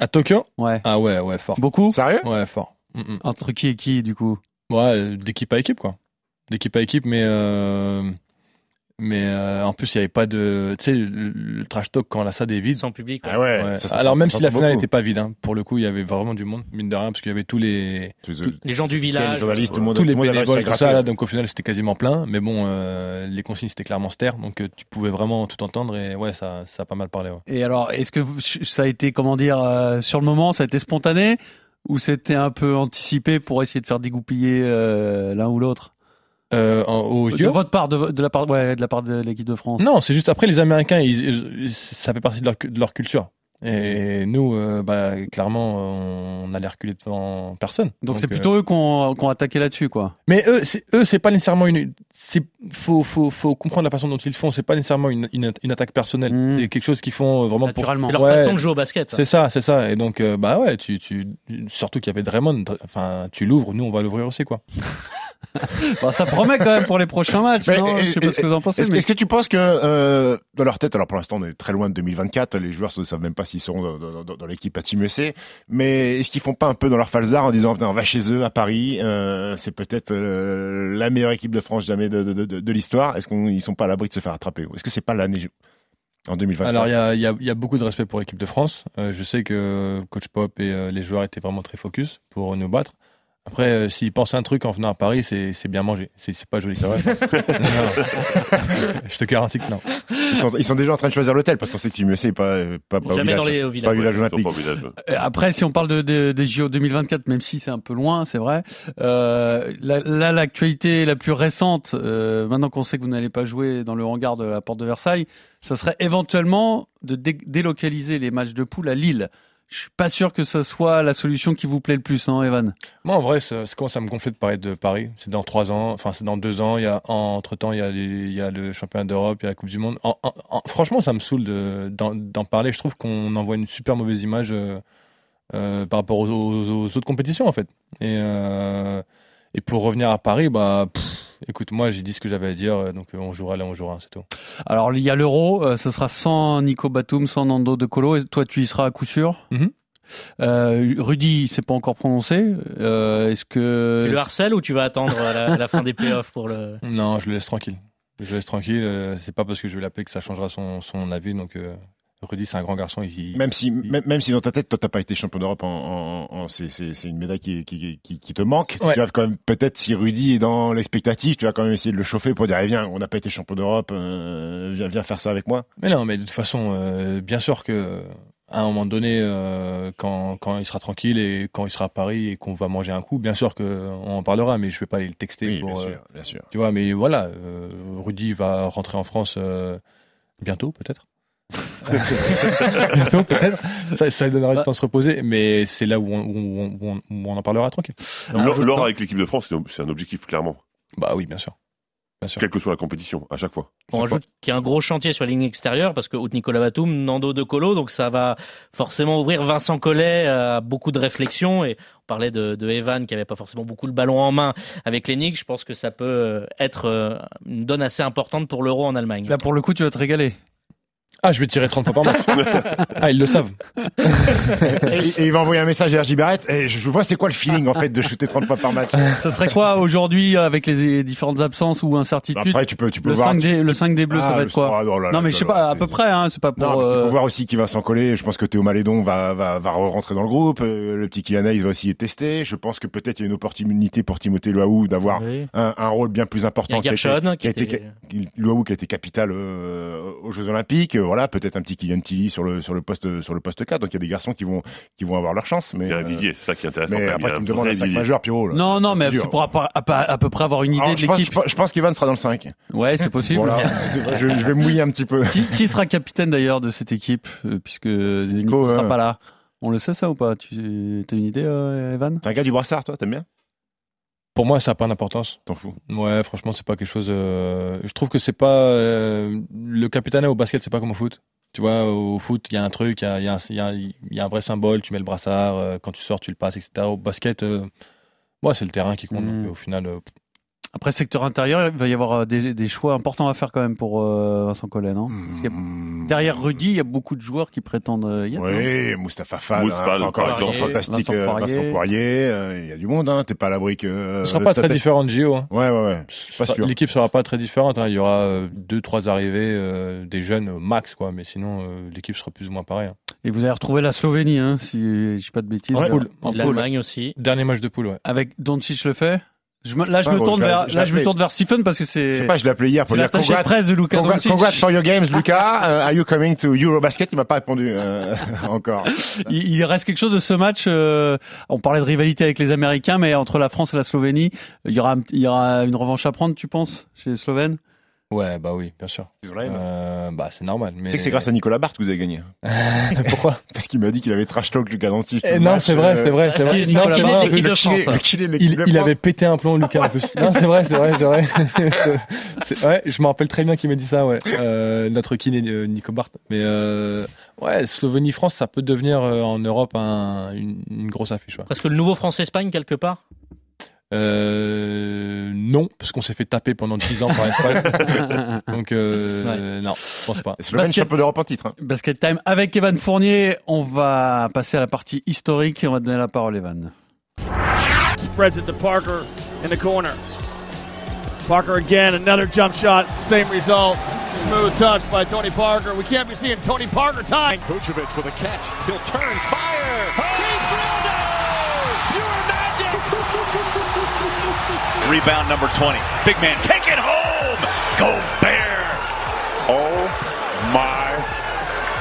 À Tokyo? Ouais. Ah ouais, ouais, fort. Beaucoup? Sérieux? Ouais, fort. Mm, mm. Entre qui et qui du coup? Ouais, euh, d'équipe à équipe, quoi. D'équipe à équipe, mais euh, mais euh, en plus il y avait pas de, tu sais, le, le trash talk quand la salle est vide. Sans public. ouais. Ah ouais. Ouais. ça, ça Alors même ça si la finale n'était pas vide, hein, pour le coup il y avait vraiment du monde, mine de rien, parce qu'il y avait tous les Tous- tout- Les gens du les village. journalistes, tout le monde, tous tout les bénévoles, tout ça, là, donc au final c'était quasiment plein, mais bon, euh, les consignes c'était clairement taire, donc euh, tu pouvais vraiment tout entendre et ouais, ça, ça a pas mal parlé. Ouais. Et alors, est-ce que ça a été, comment dire, euh, sur le moment, ça a été spontané? Ou c'était un peu anticipé pour essayer de faire dégoupiller euh, l'un ou l'autre? Euh, au De votre part, de, la part, ouais, de la part de l'équipe de France. Non, c'est juste après les Américains, ils, ils- ça fait partie de leur, cu- de leur culture. Et nous, euh, bah, clairement, on allait reculer devant personne. Donc c'est euh, plutôt eux qui ont, attaqué là-dessus, quoi. Mais eux, c'est, eux, c'est pas nécessairement une. C'est faut, faut, faut comprendre la façon dont ils le font. C'est pas nécessairement une, une, une attaque personnelle. Mm. C'est quelque chose qu'ils font vraiment Naturellement. C'est leur Ouais. façon de jouer au basket. pour. C'est ça, c'est ça. Et donc, euh, bah ouais, tu, tu, surtout qu'il y avait Draymond. Enfin, tu l'ouvres, nous on va l'ouvrir aussi, quoi. Bon, ça promet quand même pour les prochains matchs. Mais, non? Et- Je sais pas et- ce que vous en pensez. Est-ce mais... que tu penses que euh, dans leur tête, alors pour l'instant on est très loin de 2024, les joueurs ne savent même pas s'ils seront dans, dans- dans- dans l'équipe à Team mais est-ce qu'ils font pas un peu dans leur falzar en disant on va chez eux à Paris, euh, c'est peut-être euh, la meilleure équipe de France jamais de, de, de, de l'histoire, est-ce qu'ils sont pas à l'abri de se faire attraper Est-ce que c'est pas l'année en 2024 Alors, il y a, il y, a, il y a beaucoup de respect pour l'équipe de France. Euh, je sais que Coach Pop et euh, les joueurs étaient vraiment très focus pour nous battre. Après, euh, s'ils pensent un truc en venant à Paris, c'est c'est bien manger. C'est c'est pas joli, c'est vrai. Non. Je te garantis que non. ils, sont, ils sont déjà en train de choisir l'hôtel parce qu'on sait que Team USA n'est pas, pas, pas au Jamais village, dans les au pas village. au village Ils sont olympique. pas au village. Euh, Après, si on parle de, de- des JO 2024, même si c'est un peu loin, c'est vrai. Euh, là, là, l'actualité la plus récente, euh, maintenant qu'on sait que vous n'allez pas jouer dans le hangar de la porte de Versailles, ça serait éventuellement de dé- délocaliser les matchs de poule à Lille. Je suis pas sûr que ce soit la solution qui vous plaît le plus, hein, Evan. Moi, en vrai, ça, ça me gonfler de parler de Paris. C'est dans trois ans, enfin, c'est dans deux ans. Il y a, entre temps, il y a, les- il y a le championnat d'Europe, il y a la Coupe du Monde. En- en- en- franchement, ça me saoule de- d'en parler. Je trouve qu'on envoie une super mauvaise image euh, euh, par rapport aux, autres compétitions, en fait. Et, euh, pour revenir à Paris, bah, écoute, moi, j'ai dit ce que j'avais à dire, euh, donc euh, on jouera là, on jouera, c'est tout. Alors, il y a l'Euro, euh, ce sera sans Nico Batum, sans Nando De Colo, et toi, tu y seras à coup sûr. Mhm. Euh, Rudy, il s'est pas encore prononcé. Euh, Est-ce que Tu le harcèles ou tu vas attendre la, la fin des playoffs pour le. Non, je le laisse tranquille. Je le laisse tranquille. c'est pas parce que je vais l'appeler que ça changera son, son avis. Donc, euh, Rudy, c'est un grand garçon. Il, Même si, même, même si dans ta tête, toi, t'as pas été champion d'Europe, en, en, en- c'est, une médaille qui, qui, qui, qui te manque. Ouais. Tu vas quand même, peut-être, si Rudy est dans l'expectative, tu vas quand même essayer de le chauffer pour dire, eh, viens, on n'a pas été champion d'Europe, euh, viens, viens faire ça avec moi. Mais non, mais de toute façon, euh, bien sûr que à un moment donné, euh, quand, quand il sera tranquille et quand il sera à Paris et qu'on va manger un coup, bien sûr qu'on en parlera, mais je vais pas aller le texter Oui, pour. bien sûr, bien sûr. tu vois, mais voilà, Rudy va rentrer en France Bientôt, peut-être. Bientôt, peut-être. Ça, ça lui donnera le temps de se reposer, mais c'est là où on, où on- où on- où on en parlera tranquille. L'or l'or avec l'équipe de France, c'est un objectif, clairement. Bah oui, bien sûr. Bien sûr. Quelle que soit la compétition, à chaque fois. On rajoute qu'il y a un gros chantier sur la ligne extérieure parce que out Nicolas Batum, Nando De Colo, donc ça va forcément ouvrir Vincent Collet à beaucoup de réflexions. Et on parlait de, de Evan qui avait pas forcément beaucoup le ballon en main avec les Knicks. Je pense que ça peut euh, être euh, une donne assez importante pour l'Euro en Allemagne. Là, pour le coup, tu vas te régaler. Ah, je vais tirer 30 fois par match. ah, ils le savent. et, et il va envoyer un message à RJ Barrett. Et je, je vois c'est quoi le feeling en fait de shooter 30 fois par match. Ça serait quoi aujourd'hui avec les différentes absences ou incertitudes Après, tu peux, tu peux le, voir. 5 des, le 5 des bleus, Ah, ça va le- être quoi oh là là, Non, mais je sais pas, à peu près, hein, c'est pas pour. Non, parce euh, faut voir aussi qui va s'en coller. Je pense que Théo Malédon va, va, va rentrer dans le groupe. Euh, Le petit Kylian Hayes va aussi être testé. Je pense que peut-être il y a une opportunité pour Timothée Luaou d'avoir Oui. un, un rôle bien plus Il y important. a Gershon qui a été, qui- qui a été capital euh, aux Jeux Olympiques. Euh, Voilà, peut-être un petit Kylian Tilly sur le, sur le poste, sur le poste 4. Donc il y a des garçons qui vont, qui vont avoir leur chance. Mais, Il y a un euh, vivier, c'est ça qui est intéressant. mais après, Il y a tu un me demandes un sac vivier. majeur, Pierrot. là. Non, non, mais C'est dur. c'est pour à, à- à- à peu près avoir une idée Alors, de l'équipe. je pense- je pense qu'Ivan sera dans le 5. Ouais, c'est possible. Voilà. je, je vais mouiller un petit peu. Qui, qui sera capitaine d'ailleurs de cette équipe, euh, puisque Nico ne sera ouais. pas là? On le sait ça ou pas? Tu as une idée, euh, Evan? T'es un gars du brassard, toi, t'aimes bien? Pour moi, ça n'a pas d'importance. T'en fous. Ouais, franchement, c'est pas quelque chose. euh, Je trouve que c'est pas euh, le capitaine au basket, c'est pas comme au foot. Tu vois, au foot, il y a un truc, il y a, il y a un- il y a- il y a un vrai symbole. Tu mets le brassard, euh, quand tu sors, tu le passes, etc. Au basket, euh, moi, c'est le terrain qui compte. Mm. Donc, au final, euh, Après, secteur intérieur, il va y avoir euh, des, des choix importants à faire quand même pour euh, Vincent Collet, non Parce que Hmm. derrière Rudy, il y a beaucoup de joueurs qui prétendent euh, y être. Oui, Moustapha Fall, Moustapha, hein, encore exemple fantastique, Vincent euh, Poirier. Vincent Poirier, euh, il y a du monde, hein, t'es pas à l'abri que... ce sera pas très différent de Gio. hein. Ouais, ouais, ouais, pas sûr. L'équipe sera pas très différente. hein. Il y aura euh, deux, trois arrivées, euh, des jeunes au max, quoi. Mais sinon, euh, l'équipe sera plus ou moins pareille. hein. Et vous avez retrouvé la Slovénie, hein, si je dis pas de bêtises. En Euh, poule. en poule. L'Allemagne aussi. Dernier match de poule, ouais. Avec Doncic le fait je me- Là, je pas, me tourne je vers, je là, je me tourne vers Stephen parce que Je c'est sais pas, je l'ai appelé hier pour dire congrats, presse de Luka congrats, congrats for your games, Lucas. Uh, are you coming to Eurobasket? Il m'a pas répondu euh, encore. Il, il reste quelque chose de ce match. euh, on parlait de rivalité avec les Américains, mais entre la France et la Slovénie, il y aura, il y aura une revanche à prendre, tu penses, chez les Slovènes? Ouais, bah oui, bien sûr. Euh, bah, c'est normal. Mais... Tu sais que c'est grâce à Nicolas Barthes que vous avez gagné. Pourquoi Parce qu'il m'a dit qu'il avait trash talk Lucas Doncic. Eh le non, c'est vrai, euh, c'est vrai, c'est vrai. Non, Barthes, France, il, France. avait pété un plomb, Lucas, en plus. Non, c'est vrai, c'est vrai, c'est vrai. Ouais, je me rappelle très bien qu'il m'a dit ça, ouais. Euh, notre kiné, euh, Nico Barth. Mais euh, ouais, Slovénie-France, ça peut devenir euh, en Europe un- une, une grosse affiche. Ouais. Presque le nouveau France-Espagne quelque part? Euh, non, parce qu'on s'est fait taper pendant 10 ans par l'Espagne. Donc euh, non, je pense pas. Basket- champion d'Europe en titre. hein. Basket Time avec Evan Fournier. On va passer à la partie historique et on va donner la parole à Evan. Spreads it to Parker in the corner. Parker again, another jump shot, same result. Smooth touch by Tony Parker. We can't be seeing Tony Parker time. Vucevic with a catch. He'll turn, fire. He Rebound number 20. Big man, take it home! Go Bear! Oh my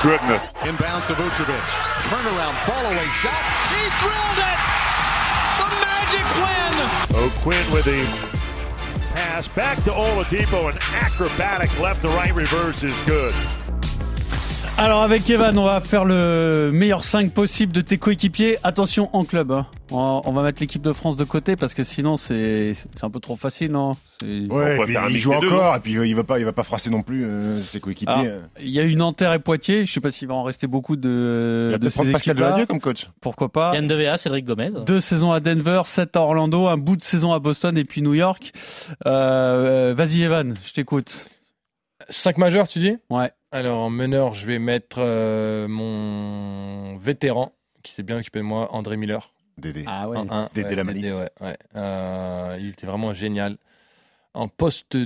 goodness. Inbounds to Vucevic. Turnaround, fall away shot. He drilled it! The Magic win! O'Quinn with the pass back to Oladipo. An acrobatic left to right reverse is good. Alors avec Evan, on va faire le meilleur 5 possible de tes coéquipiers. Attention en club. hein. On va- on va mettre l'équipe de France de côté parce que sinon c'est c'est un peu trop facile, non? C'est- Ouais, puis il joue deux, encore, et puis euh, il va pas, il va pas froisser non plus euh, ses coéquipiers. Alors, euh. Il y a eu Nanterre et Poitiers. Je sais pas s'il va en rester beaucoup de, il de ces Pascal. Deladieu comme coach. Pourquoi pas? Yann Devea, Cédric Gomez. Deux saisons à Denver, sept à Orlando, un bout de saison à Boston et puis New York. Euh, euh, Vas-y Evan, je t'écoute. 5 majeurs, tu dis? Ouais. Alors en meneur, je vais mettre euh, mon vétéran qui s'est bien occupé de moi, André Miller. Dédé. Ah ouais. Un, Dédé ouais, la Dédé, malice. ouais, ouais. Euh, il était vraiment génial. En poste.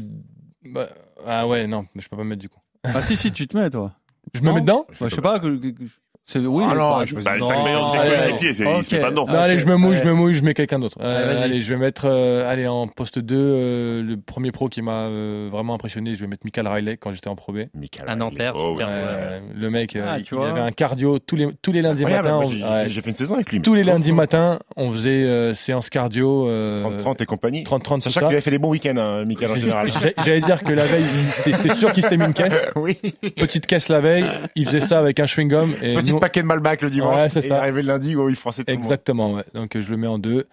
bah, ah ouais, non, je peux pas me mettre du coup. Ah si si, tu te mets toi. Je me mets dedans? Bah, je sais pas. que- que- que- C'est oui. Ah non, bah, je me Bah, le non, 5 meilleurs, c'est allez, coéquipier, c'est ok. c'est pas non. Non, allez, je me mouille, je me mouille, je mets quelqu'un d'autre. Euh, Allez, je vais mettre euh, allez, en poste 2, euh, le premier pro qui m'a euh, vraiment impressionné, je vais mettre Michael Riley quand j'étais en Pro B. Michael À. Nanterre. Oh. Euh, le mec, euh, Ah, il, avait un cardio tous les, tous les lundis matins. j'ai- ouais, J'ai fait une saison avec lui. tous les lundis matins, on faisait euh, séance cardio. euh, 30-30 et compagnie. 30-30, c'est Sachant qu'il avait fait des bons week-ends, hein, Michael, en général. J'allais dire que la veille, il- c'était sûr qu'il s'était mis une caisse. Petite caisse la veille, il faisait ça avec un chewing-gum. Et paquet de Malbec le dimanche. Ouais, c'est et ça. arrivé le lundi, où il français tout le monde. Exactement, ouais. Donc je le mets en deux.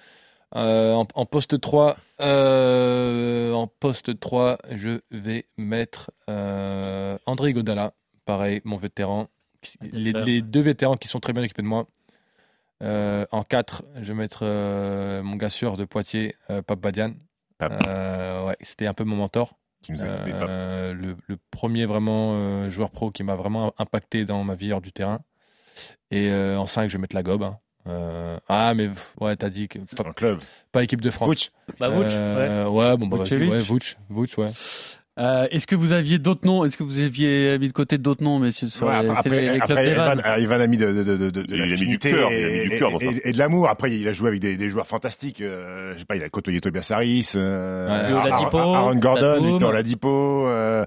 Euh, en, en poste 3, euh, en poste 3, je vais mettre euh, André Godala, pareil, mon vétéran. Les, deux vétérans qui sont très bien équipés de moi. Euh, en 4, je vais mettre euh, mon gars sûr de Poitiers, euh, Pape Badian. Euh, ouais, c'était un peu mon mentor. Qui nous a quittés, Pape. Euh, le, le premier vraiment euh, joueur pro qui m'a vraiment impacté dans ma vie hors du terrain. Et euh, en 5, je vais mettre la gobe. hein. Euh, ah, mais ouais, t'as dit que pas, Dans le club. pas équipe de France. Vouch. Bah, Vouch, ouais. Euh, ouais. bon, bah, ouais, Vouch, Vouch, ouais. Euh, Est-ce que vous aviez d'autres noms? Est-ce que vous aviez mis de côté d'autres noms, messieurs, sur Ouais, les, après, les, les clubs après, d'Evan Evan, Evan a mis de, de, de, de, de Il a mis du cœur, il a mis du et- cœur dans et, ça. et- et de l'amour. Après, il a joué avec des, des joueurs fantastiques. Euh, je sais pas, il a côtoyé Tobias Harris, euh, Ouais. Aaron- Ladipo, Aaron Gordon, Tatum. Victor Ladipo, euh,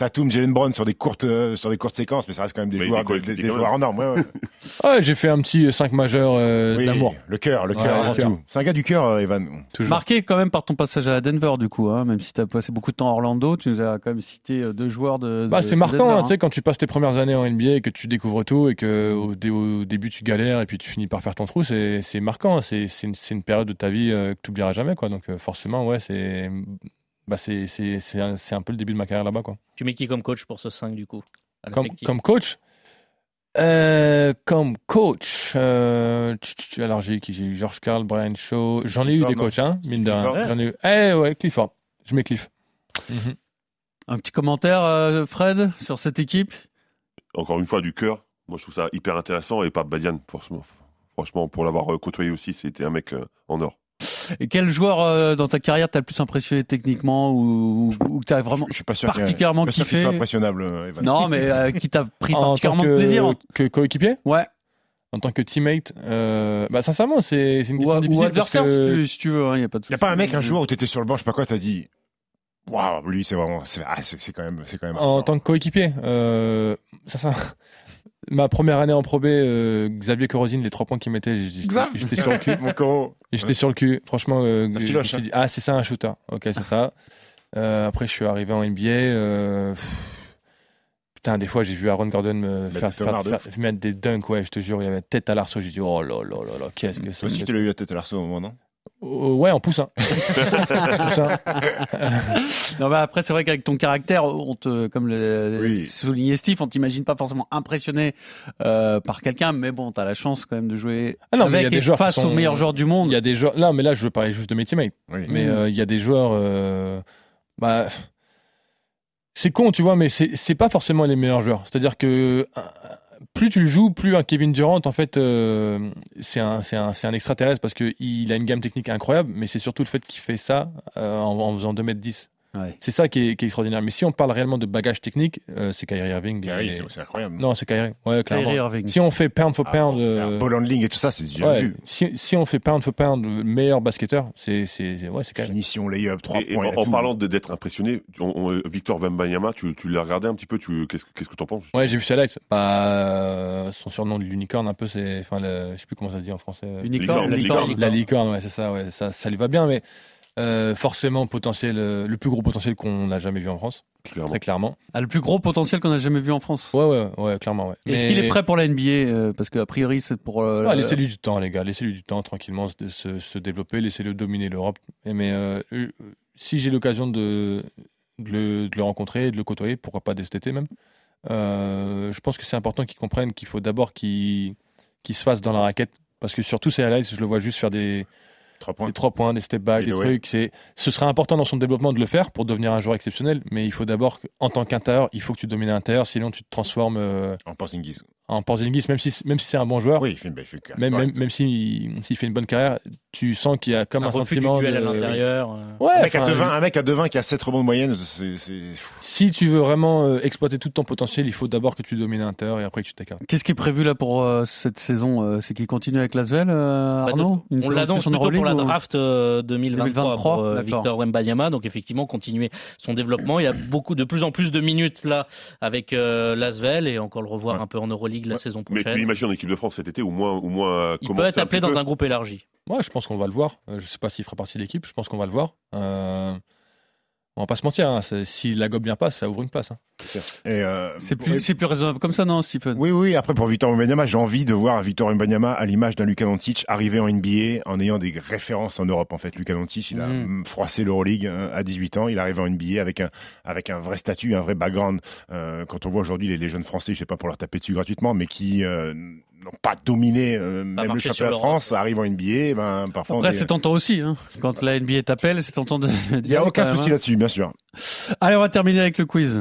Tatum, Jalen Brown sur des courtes euh, sur des courtes séquences, mais ça reste quand même des Mais joueurs, des des, joueurs en norme. Ouais, ouais. Ouais, j'ai fait un petit 5 majeur euh, Oui, d'amour. Le cœur, le cœur. C'est un gars du cœur, euh, Evan. Toujours. Marqué quand même par ton passage à Denver, du coup, hein, même si tu as passé beaucoup de temps à Orlando, tu nous as quand même cité euh, deux joueurs de. Bah, de- c'est marquant, hein, hein. tu sais, quand tu passes tes premières années en NBA et que tu découvres tout et que au, dé- au début tu galères et puis tu finis par faire ton trou, c'est c'est marquant. hein. C'est c'est une, période de ta vie euh, que tu oublieras jamais, quoi. Donc euh, forcément, ouais, c'est bah, c'est c'est c'est un, c'est un peu le début de ma carrière là-bas, quoi. Tu mets qui comme coach pour ce 5 du coup Comme, comme coach? Euh, Comme coach, euh, tch, tch, alors j'ai eu qui? J'ai eu George Carl, Brian Shaw. J'en ai eu des coachs, hein, mine de rien. J'en ai eu. Eh ouais, Clifford. Je mets Cliff. Mhm. Un petit commentaire, euh, Fred, sur cette équipe? Encore une fois, du cœur. Moi, je trouve ça hyper intéressant et pas Badian, forcément. Franchement, pour l'avoir côtoyé aussi, c'était un mec euh, en or. Et quel joueur euh, dans ta carrière t'as le plus impressionné techniquement ou, que t'as vraiment Je, je suis pas sûr qu'il- particulièrement je suis pas sûr qu'il kiffé soit impressionnable, euh, Evan. Non, mais euh, qui t'a pris En tant particulièrement que, de plaisir que coéquipier Ouais. En tant que teammate, euh, bah sincèrement, c'est c'est une Ou, question ou difficile parce adversaire, que- si, tu, si tu veux, il n'y a pas de Il n'y a pas un mec un jour où tu étais sur le banc, je sais pas quoi, t'as dit Waouh, lui, c'est vraiment. C'est ah, c'est- c'est quand même. C'est quand même En tant que coéquipier, euh, ça, ça, ma première année en Pro B, euh, Xavier Corosine, les trois points qu'il mettait, j'étais sur le cul. Mon coro. Et J'étais sur le cul. Franchement, euh, je me suis dit, ah, c'est ça un shooter. Ok, c'est ça. Euh, après, je suis arrivé en NBA. euh, Putain, des fois, j'ai vu Aaron Gordon me Mettre faire, des tonards faire- de faire- mettre des dunks. Ouais, je te jure, il y avait tête à l'arceau. J'ai dit, oh là là là là, qu'est-ce que c'est Toi aussi, que tu l'as eu la tête à l'arceau au moment, non? Ouais, en poussin. Poussin. Non, mais après, c'est vrai qu'avec ton caractère, on te, comme le Oui. soulignait Steve, on t'imagine pas forcément impressionné euh, par quelqu'un, mais bon, t'as la chance quand même de jouer Ah non, mais il y a des et joueurs face sont- aux meilleurs joueurs du monde. Il y a des joueurs. Là, mais là, je veux parler juste de mes teammates. Oui. Mais Mm. euh, il y a des joueurs. euh, Bah, c'est con, tu vois, mais c'est c'est pas forcément les meilleurs joueurs. C'est-à-dire que euh, plus tu le joues, plus un Kevin Durant, en fait, euh, c'est un, extraterrestre parce qu'il a une gamme technique incroyable, mais c'est surtout le fait qu'il fait ça euh, en, en faisant 2m10. Ouais. C'est ça qui est, qui est extraordinaire. Mais si on parle réellement de bagage technique, euh, c'est Kyrie Irving. Kyrie, et- c'est incroyable. Non, c'est Kyrie. Ouais, clairement. Kyrie Irving. Si on fait pound for Ah, pound. bon, euh, Ball handling et tout ça, c'est déjà ouais, vu. si, si on fait pound for pound, le meilleur basketteur, c'est c'est c'est- ouais, c'est Kyrie. Finition, layup, 3 Et, et points. en, en parlant de- d'être impressionné, on- on- Victor Wembanyama, tu, tu l'as regardé un petit peu, tu, qu'est-ce, que- qu'est-ce que t'en penses Ouais, j'ai vu ses highlights. Bah, euh, son surnom de l'unicorne, un peu, c'est. Enfin, le- je sais plus comment ça se dit en français. Unicorne, licorne. licorne. La licorne, ouais, c'est ça, ouais, ça, ça lui va bien, mais euh, forcément, potentiel, euh, le plus gros potentiel qu'on n'a jamais vu en France, Clairement. très clairement. Ah, le plus gros potentiel qu'on a jamais vu en France. Ouais, ouais, ouais, clairement, ouais. Est-ce Mais- qu'il est prêt pour la NBA euh, Parce qu'a priori, c'est pour. euh, Ah, laissez-lui du temps, les gars. Laissez-lui du temps, tranquillement, de se, se développer. Laissez-le dominer l'Europe. Mais euh, si j'ai l'occasion de, de le, de le rencontrer, de le côtoyer, pourquoi pas dès cet été même, euh, je pense que c'est important qu'il comprenne qu'il faut d'abord qu'il qu'il se fasse dans la raquette. Parce que surtout ces highlights, je le vois juste faire des, 3 points. des trois points, des step back, des trucs. C'est, ce serait important dans son développement de le faire pour devenir un joueur exceptionnel. Mais il faut d'abord, en tant qu'intérieur, il faut que tu domines l'intérieur, sinon tu te transformes euh, En Porzingis. En Porzingis, même si même si c'est un bon joueur, Oui, il fait une belle il fait une même, même, même s'il s'il fait une bonne carrière, tu sens qu'il y a comme un un, refus du sentiment duel à l'intérieur. euh. Ouais, un, mec à 2,20 un mec à 2,20 qui a 7 rebonds de moyenne, c'est. Si tu veux vraiment euh, exploiter tout ton potentiel, il faut d'abord que tu domines l'intérieur et après que tu t'écartes. Qu'est-ce qui est prévu là pour euh, cette saison C'est qu'il continue avec Lasvel, euh, Bah, Arnaud? on l'annonce plutôt pour la ou- draft euh, 2023, 2023, pour euh. Victor Wembanyama. Donc effectivement, continuer son développement. Il a beaucoup de plus en plus de minutes là avec euh, Lasvel et encore le revoir Ouais. un peu en Euroleague la saison Mais tu l'imagines en équipe de France cet été, au moins, au moins Il peut être appelé dans peu. un groupe élargi. Ouais, je pense qu'on va le voir. Euh, Je sais pas s'il fera partie de l'équipe, je pense qu'on va le voir. Euh, on va pas se mentir, hein, si la gobe bien passe, ça ouvre une place. hein. Euh, C'est plus, raisonnable comme ça, non, Stephen? Oui, oui, après pour Victor Wembanyama, j'ai envie de voir Victor Wembanyama à l'image d'un Luka Doncic arriver en NBA en ayant des références en Europe. En fait, Luka Doncic, il a Mm. froissé l'Euroleague euh, à 18 ans, il arrive en NBA avec un, avec un vrai statut, un vrai background. Euh, quand on voit aujourd'hui les, les jeunes Français, je sais pas pour leur taper dessus gratuitement, mais qui euh, n'ont pas dominé euh, même le championnat de. France, arrivent en NBA, ben, parfois Après, est- c'est tentant aussi. Hein. Quand la NBA t'appelle, c'est tentant de il n'y a aucun souci là-dessus, bien sûr. Allez, on va terminer avec le quiz.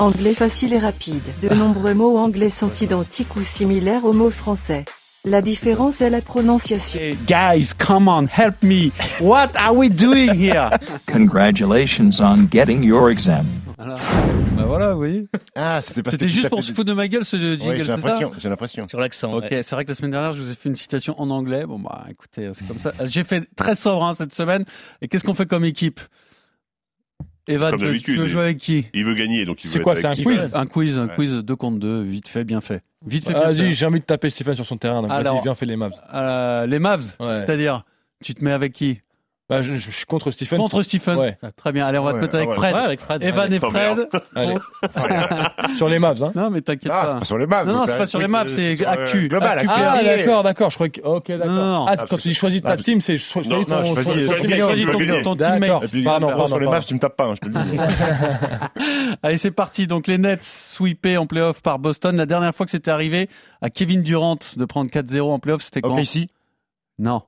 Anglais facile et rapide. De nombreux mots anglais sont identiques ou similaires aux mots français. La différence est la prononciation. Hey, guys, come on, help me. What are we doing here? Congratulations on getting your exam. Voilà. Bah voilà, vous voyez. Ah, c'était juste pour se foutre de ma gueule ce Ouais, jingle, j'ai c'est ça l'impression, j'ai l'impression. Sur l'accent. Ok, ouais. c'est vrai que la semaine dernière, je vous ai fait une situation en anglais. Bon, bah écoutez, c'est comme ça. J'ai fait très sobre hein, cette semaine. Et qu'est-ce qu'on fait comme équipe? Eva, Comme tu, tu veux jouer avec qui? Il veut gagner, donc il C'est veut quoi, être c'est un qui quiz? Un quiz, un Ouais. quiz 2 contre 2, vite fait, bien fait. Vite fait, bien Vas-y, fait. j'ai envie de taper Stephen sur son terrain, donc Alors- vas-y, viens, fais les maps. Euh, les Mavs, Ouais. c'est-à-dire, tu te mets avec qui? Bah, je, je suis contre Stephen. Contre Stephen. Ouais. Très bien, allez, on va te mettre avec ouais. Fred. Ouais, avec Fred. Evan Allez. et Fred. Allez. sur les maps, hein. Non, mais t'inquiète Ah, c'est pas. sur les maps. Non, non, c'est pas sur les maps, c'est euh, actu. global, Actu. Ah, d'accord, d'accord. Je crois que. Ok, d'accord. Non, non, non. Ah, quand tu dis choisis ta Ah, team, c'est cho- choisis ton. teammate. Puis, Pardon, sur pardon, les pardon. maps, tu me tapes pas, hein, je te le dis. Allez, c'est parti. Donc, les Nets sweepés en playoff par Boston. La dernière fois que c'était arrivé à Kevin Durant de prendre 4-0 en playoff, c'était quand ok, ici, Non,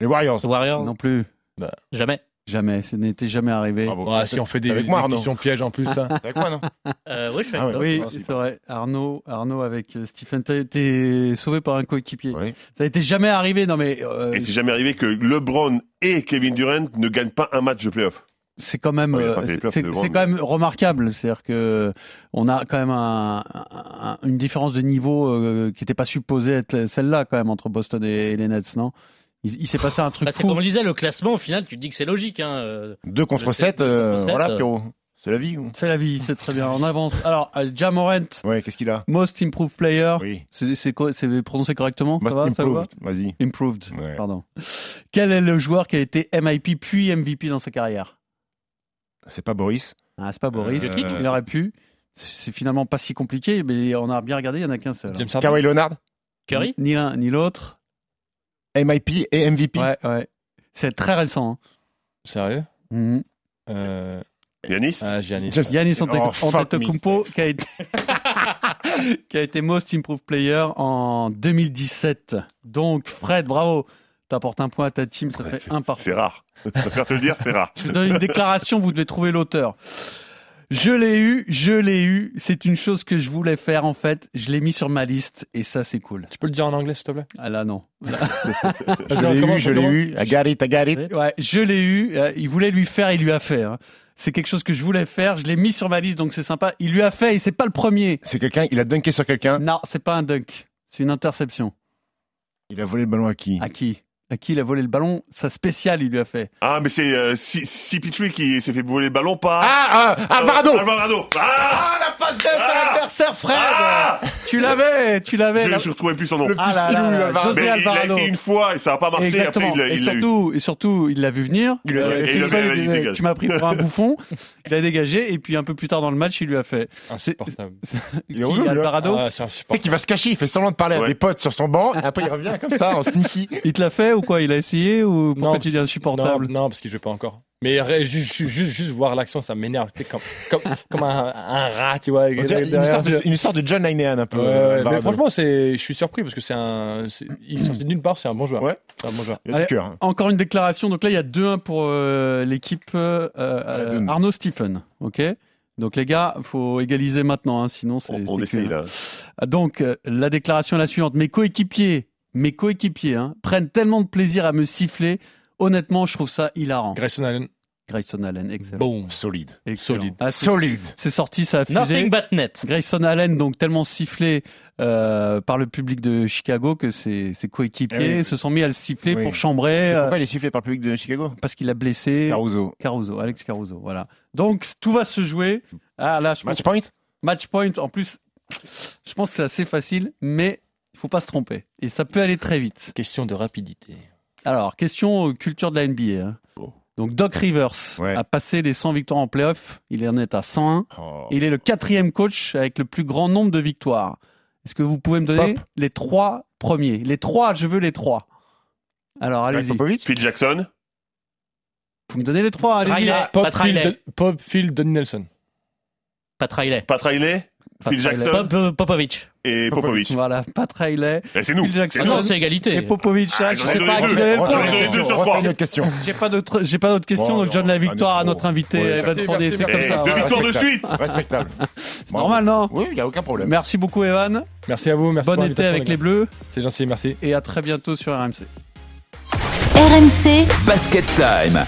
les Warriors. Warriors, non plus. jamais. Jamais. Ce n'était jamais arrivé. Bravo. Ouais, si on fait des, Avec des moi, Arnaud. questions pièges en plus, là. Avec moi, non Euh, oui, je suis Ah avec. Oui, c'est vrai. Arnaud, Arnaud avec euh, Stephen, t'as été sauvé par un coéquipier. Oui. Ça n'était jamais arrivé. Non, mais euh, Et c'est jamais arrivé que LeBron et Kevin Durant ne gagnent pas un match de playoff. c'est quand même, Ouais, euh, c'est c'est quand même remarquable. C'est-à-dire que on a quand même un- un- une différence de niveau euh, qui n'était pas supposée être celle-là quand même entre Boston et, et les Nets, non? Il, il s'est passé un truc Bah, c'est comme on disait, le classement, au final, tu te dis que c'est logique. Hein. euh, 2 contre Je sais, 7, deux contre sept, voilà, euh. Pierrot. C'est la vie ou? C'est la vie, c'est très bien. On avance. Alors, euh, Jamorant, Ouais, qu'est-ce qu'il a? Most Improved Player. Oui. C'est c'est quoi- c'est prononcé correctement? Must Ça va, ça va? improved. Vas-y. Improved, Ouais. pardon. Quel est le joueur qui a été MIP puis MVP dans sa carrière? C'est pas Boris. ah, C'est pas Boris, Euh, il aurait pu. C'est c'est finalement pas si compliqué, mais on a bien regardé, il y en a qu'un seul. James Harden. Kawhi Leonard. Curry Ni l'un ni l'autre. MIP et MVP. Ouais, ouais. C'est très récent. hein. Sérieux? Mhm. euh... Yanis Ah, Giannis. James- Giannis Oh, Antetokounmpo qui a été qui a été Most Improved Player en 2017. Donc Fred, bravo. T'apportes un point à ta team, ça fait un par C'est rare. Je préfère te le dire, c'est rare. Je donne une déclaration, vous devez trouver l'auteur. Je l'ai eu, je l'ai eu. C'est une chose que je voulais faire en fait. Je l'ai mis sur ma liste et ça c'est cool. Tu peux le dire en anglais, s'il te plaît? Ah là non. Je l'ai eu, je l'ai eu. I got it, I got it. Ouais, je l'ai eu. Euh, Il voulait lui faire, il lui a fait. hein. C'est quelque chose que je voulais faire. Je l'ai mis sur ma liste, donc c'est sympa. Il lui a fait et c'est pas le premier. C'est quelqu'un, il a dunké sur quelqu'un? Non, c'est pas un dunk. C'est une interception. Il a volé le ballon à qui? À qui? À qui il a volé le ballon Sa spéciale, il lui a fait. Ah, mais c'est euh, si, si Pitrui qui s'est fait voler le ballon par. Ah, ah, Alvarado Alvarado Ah la passe de Ah l'adversaire, Fred Ah Tu l'avais, tu l'avais. Je la- je retrouvais plus son nom. Le petit Ah là filou, là Alvarado. José Mais il l'a Alvarado. essayé une fois et ça n'a pas marché. Exactement. Après, il l'a- et il l'a eu. surtout, et surtout, il l'a vu venir. Il a- Euh, et il Chris a- Paul, il tu m'as pris pour un bouffon. Il a dégagé et puis un peu plus tard dans le match, il lui a fait. Insupportable. Il est Qui, hein. Alvarado Ah, c'est qu'il va se cacher, il fait semblant de parler à des potes sur son banc, et après il revient comme ça, en sneaky. Il te l'a fait ou quoi Il a essayé ou pourquoi Non, tu dis Non, insupportable non, parce qu'il joue pas encore. Mais juste, juste, juste, juste voir l'action, ça m'énerve. C'était comme, comme, comme un, un rat, tu vois. Une, sorte de, une sorte de John Linehan un peu. Euh, mais franchement, je suis surpris parce que c'est un, il est sorti de nulle part, c'est un bon joueur. Ouais. C'est un bon joueur. Il y a Allez, du cœur. hein. Encore une déclaration. Donc là, il y a 2-1 pour euh, l'équipe euh, euh. Arnaud Stephen. Ok? Donc les gars, faut égaliser maintenant, hein, sinon c'est. On, on essaye là. Donc euh, la déclaration est la suivante. Mes coéquipiers, mes coéquipiers hein, prennent tellement de plaisir à me siffler. Honnêtement, je trouve ça hilarant. Grayson Allen, Grayson Allen, excellent. boom. Solide. Excellent. solide. Ah, c'est- Solide. C'est sorti, ça a fusé. Nothing but net. Grayson Allen, donc tellement sifflé euh, par le public de Chicago que ses, ses coéquipiers Eh oui. se sont mis à le siffler Oui. pour chambrer C'est euh, pourquoi il est sifflé par le public de Chicago? parce qu'il a blessé Caruso. Caruso, Alex Caruso. Voilà. Donc tout va se jouer. Ah là, je Match pense point? match point. En plus, je pense que c'est assez facile, mais il faut pas se tromper et ça peut aller très vite. Question de rapidité. Alors, question euh, culture de la NBA. hein. Oh. Donc Doc Rivers Ouais. a passé les 100 victoires en playoff. Il en est à 101. Oh. Il est le quatrième coach avec le plus grand nombre de victoires. Est-ce que vous pouvez me donner Pop. les trois premiers Les trois, je veux les trois. Alors Greg allez-y. Vous Popovich Phil Jackson. me donnez les trois, allez-y. Riley. Pop, Pat Phil. Don- Pop, Phil, Don Nelson. Pat Riley. Pat Riley. Phil. Jackson. Pop, Popovic. Et Popovic. Voilà, Pat Riley, c'est nous. Phil Jackson. C'est Ah nous. non, c'est égalité. et Popovic. Ah, je ai sais pas à qui allez le question. J'ai pas d'autres, j'ai pas d'autres questions, donc je donne la victoire à notre invité Evan Fournier. C'est comme ça. deux victoires de suite. Respectable. C'est normal, non Oui, il n'y a aucun problème. Merci beaucoup, Evan. Merci à vous. Merci Bon été avec les. Bleus C'est gentil, merci. et à très bientôt sur RMC. RMC, Basket Time.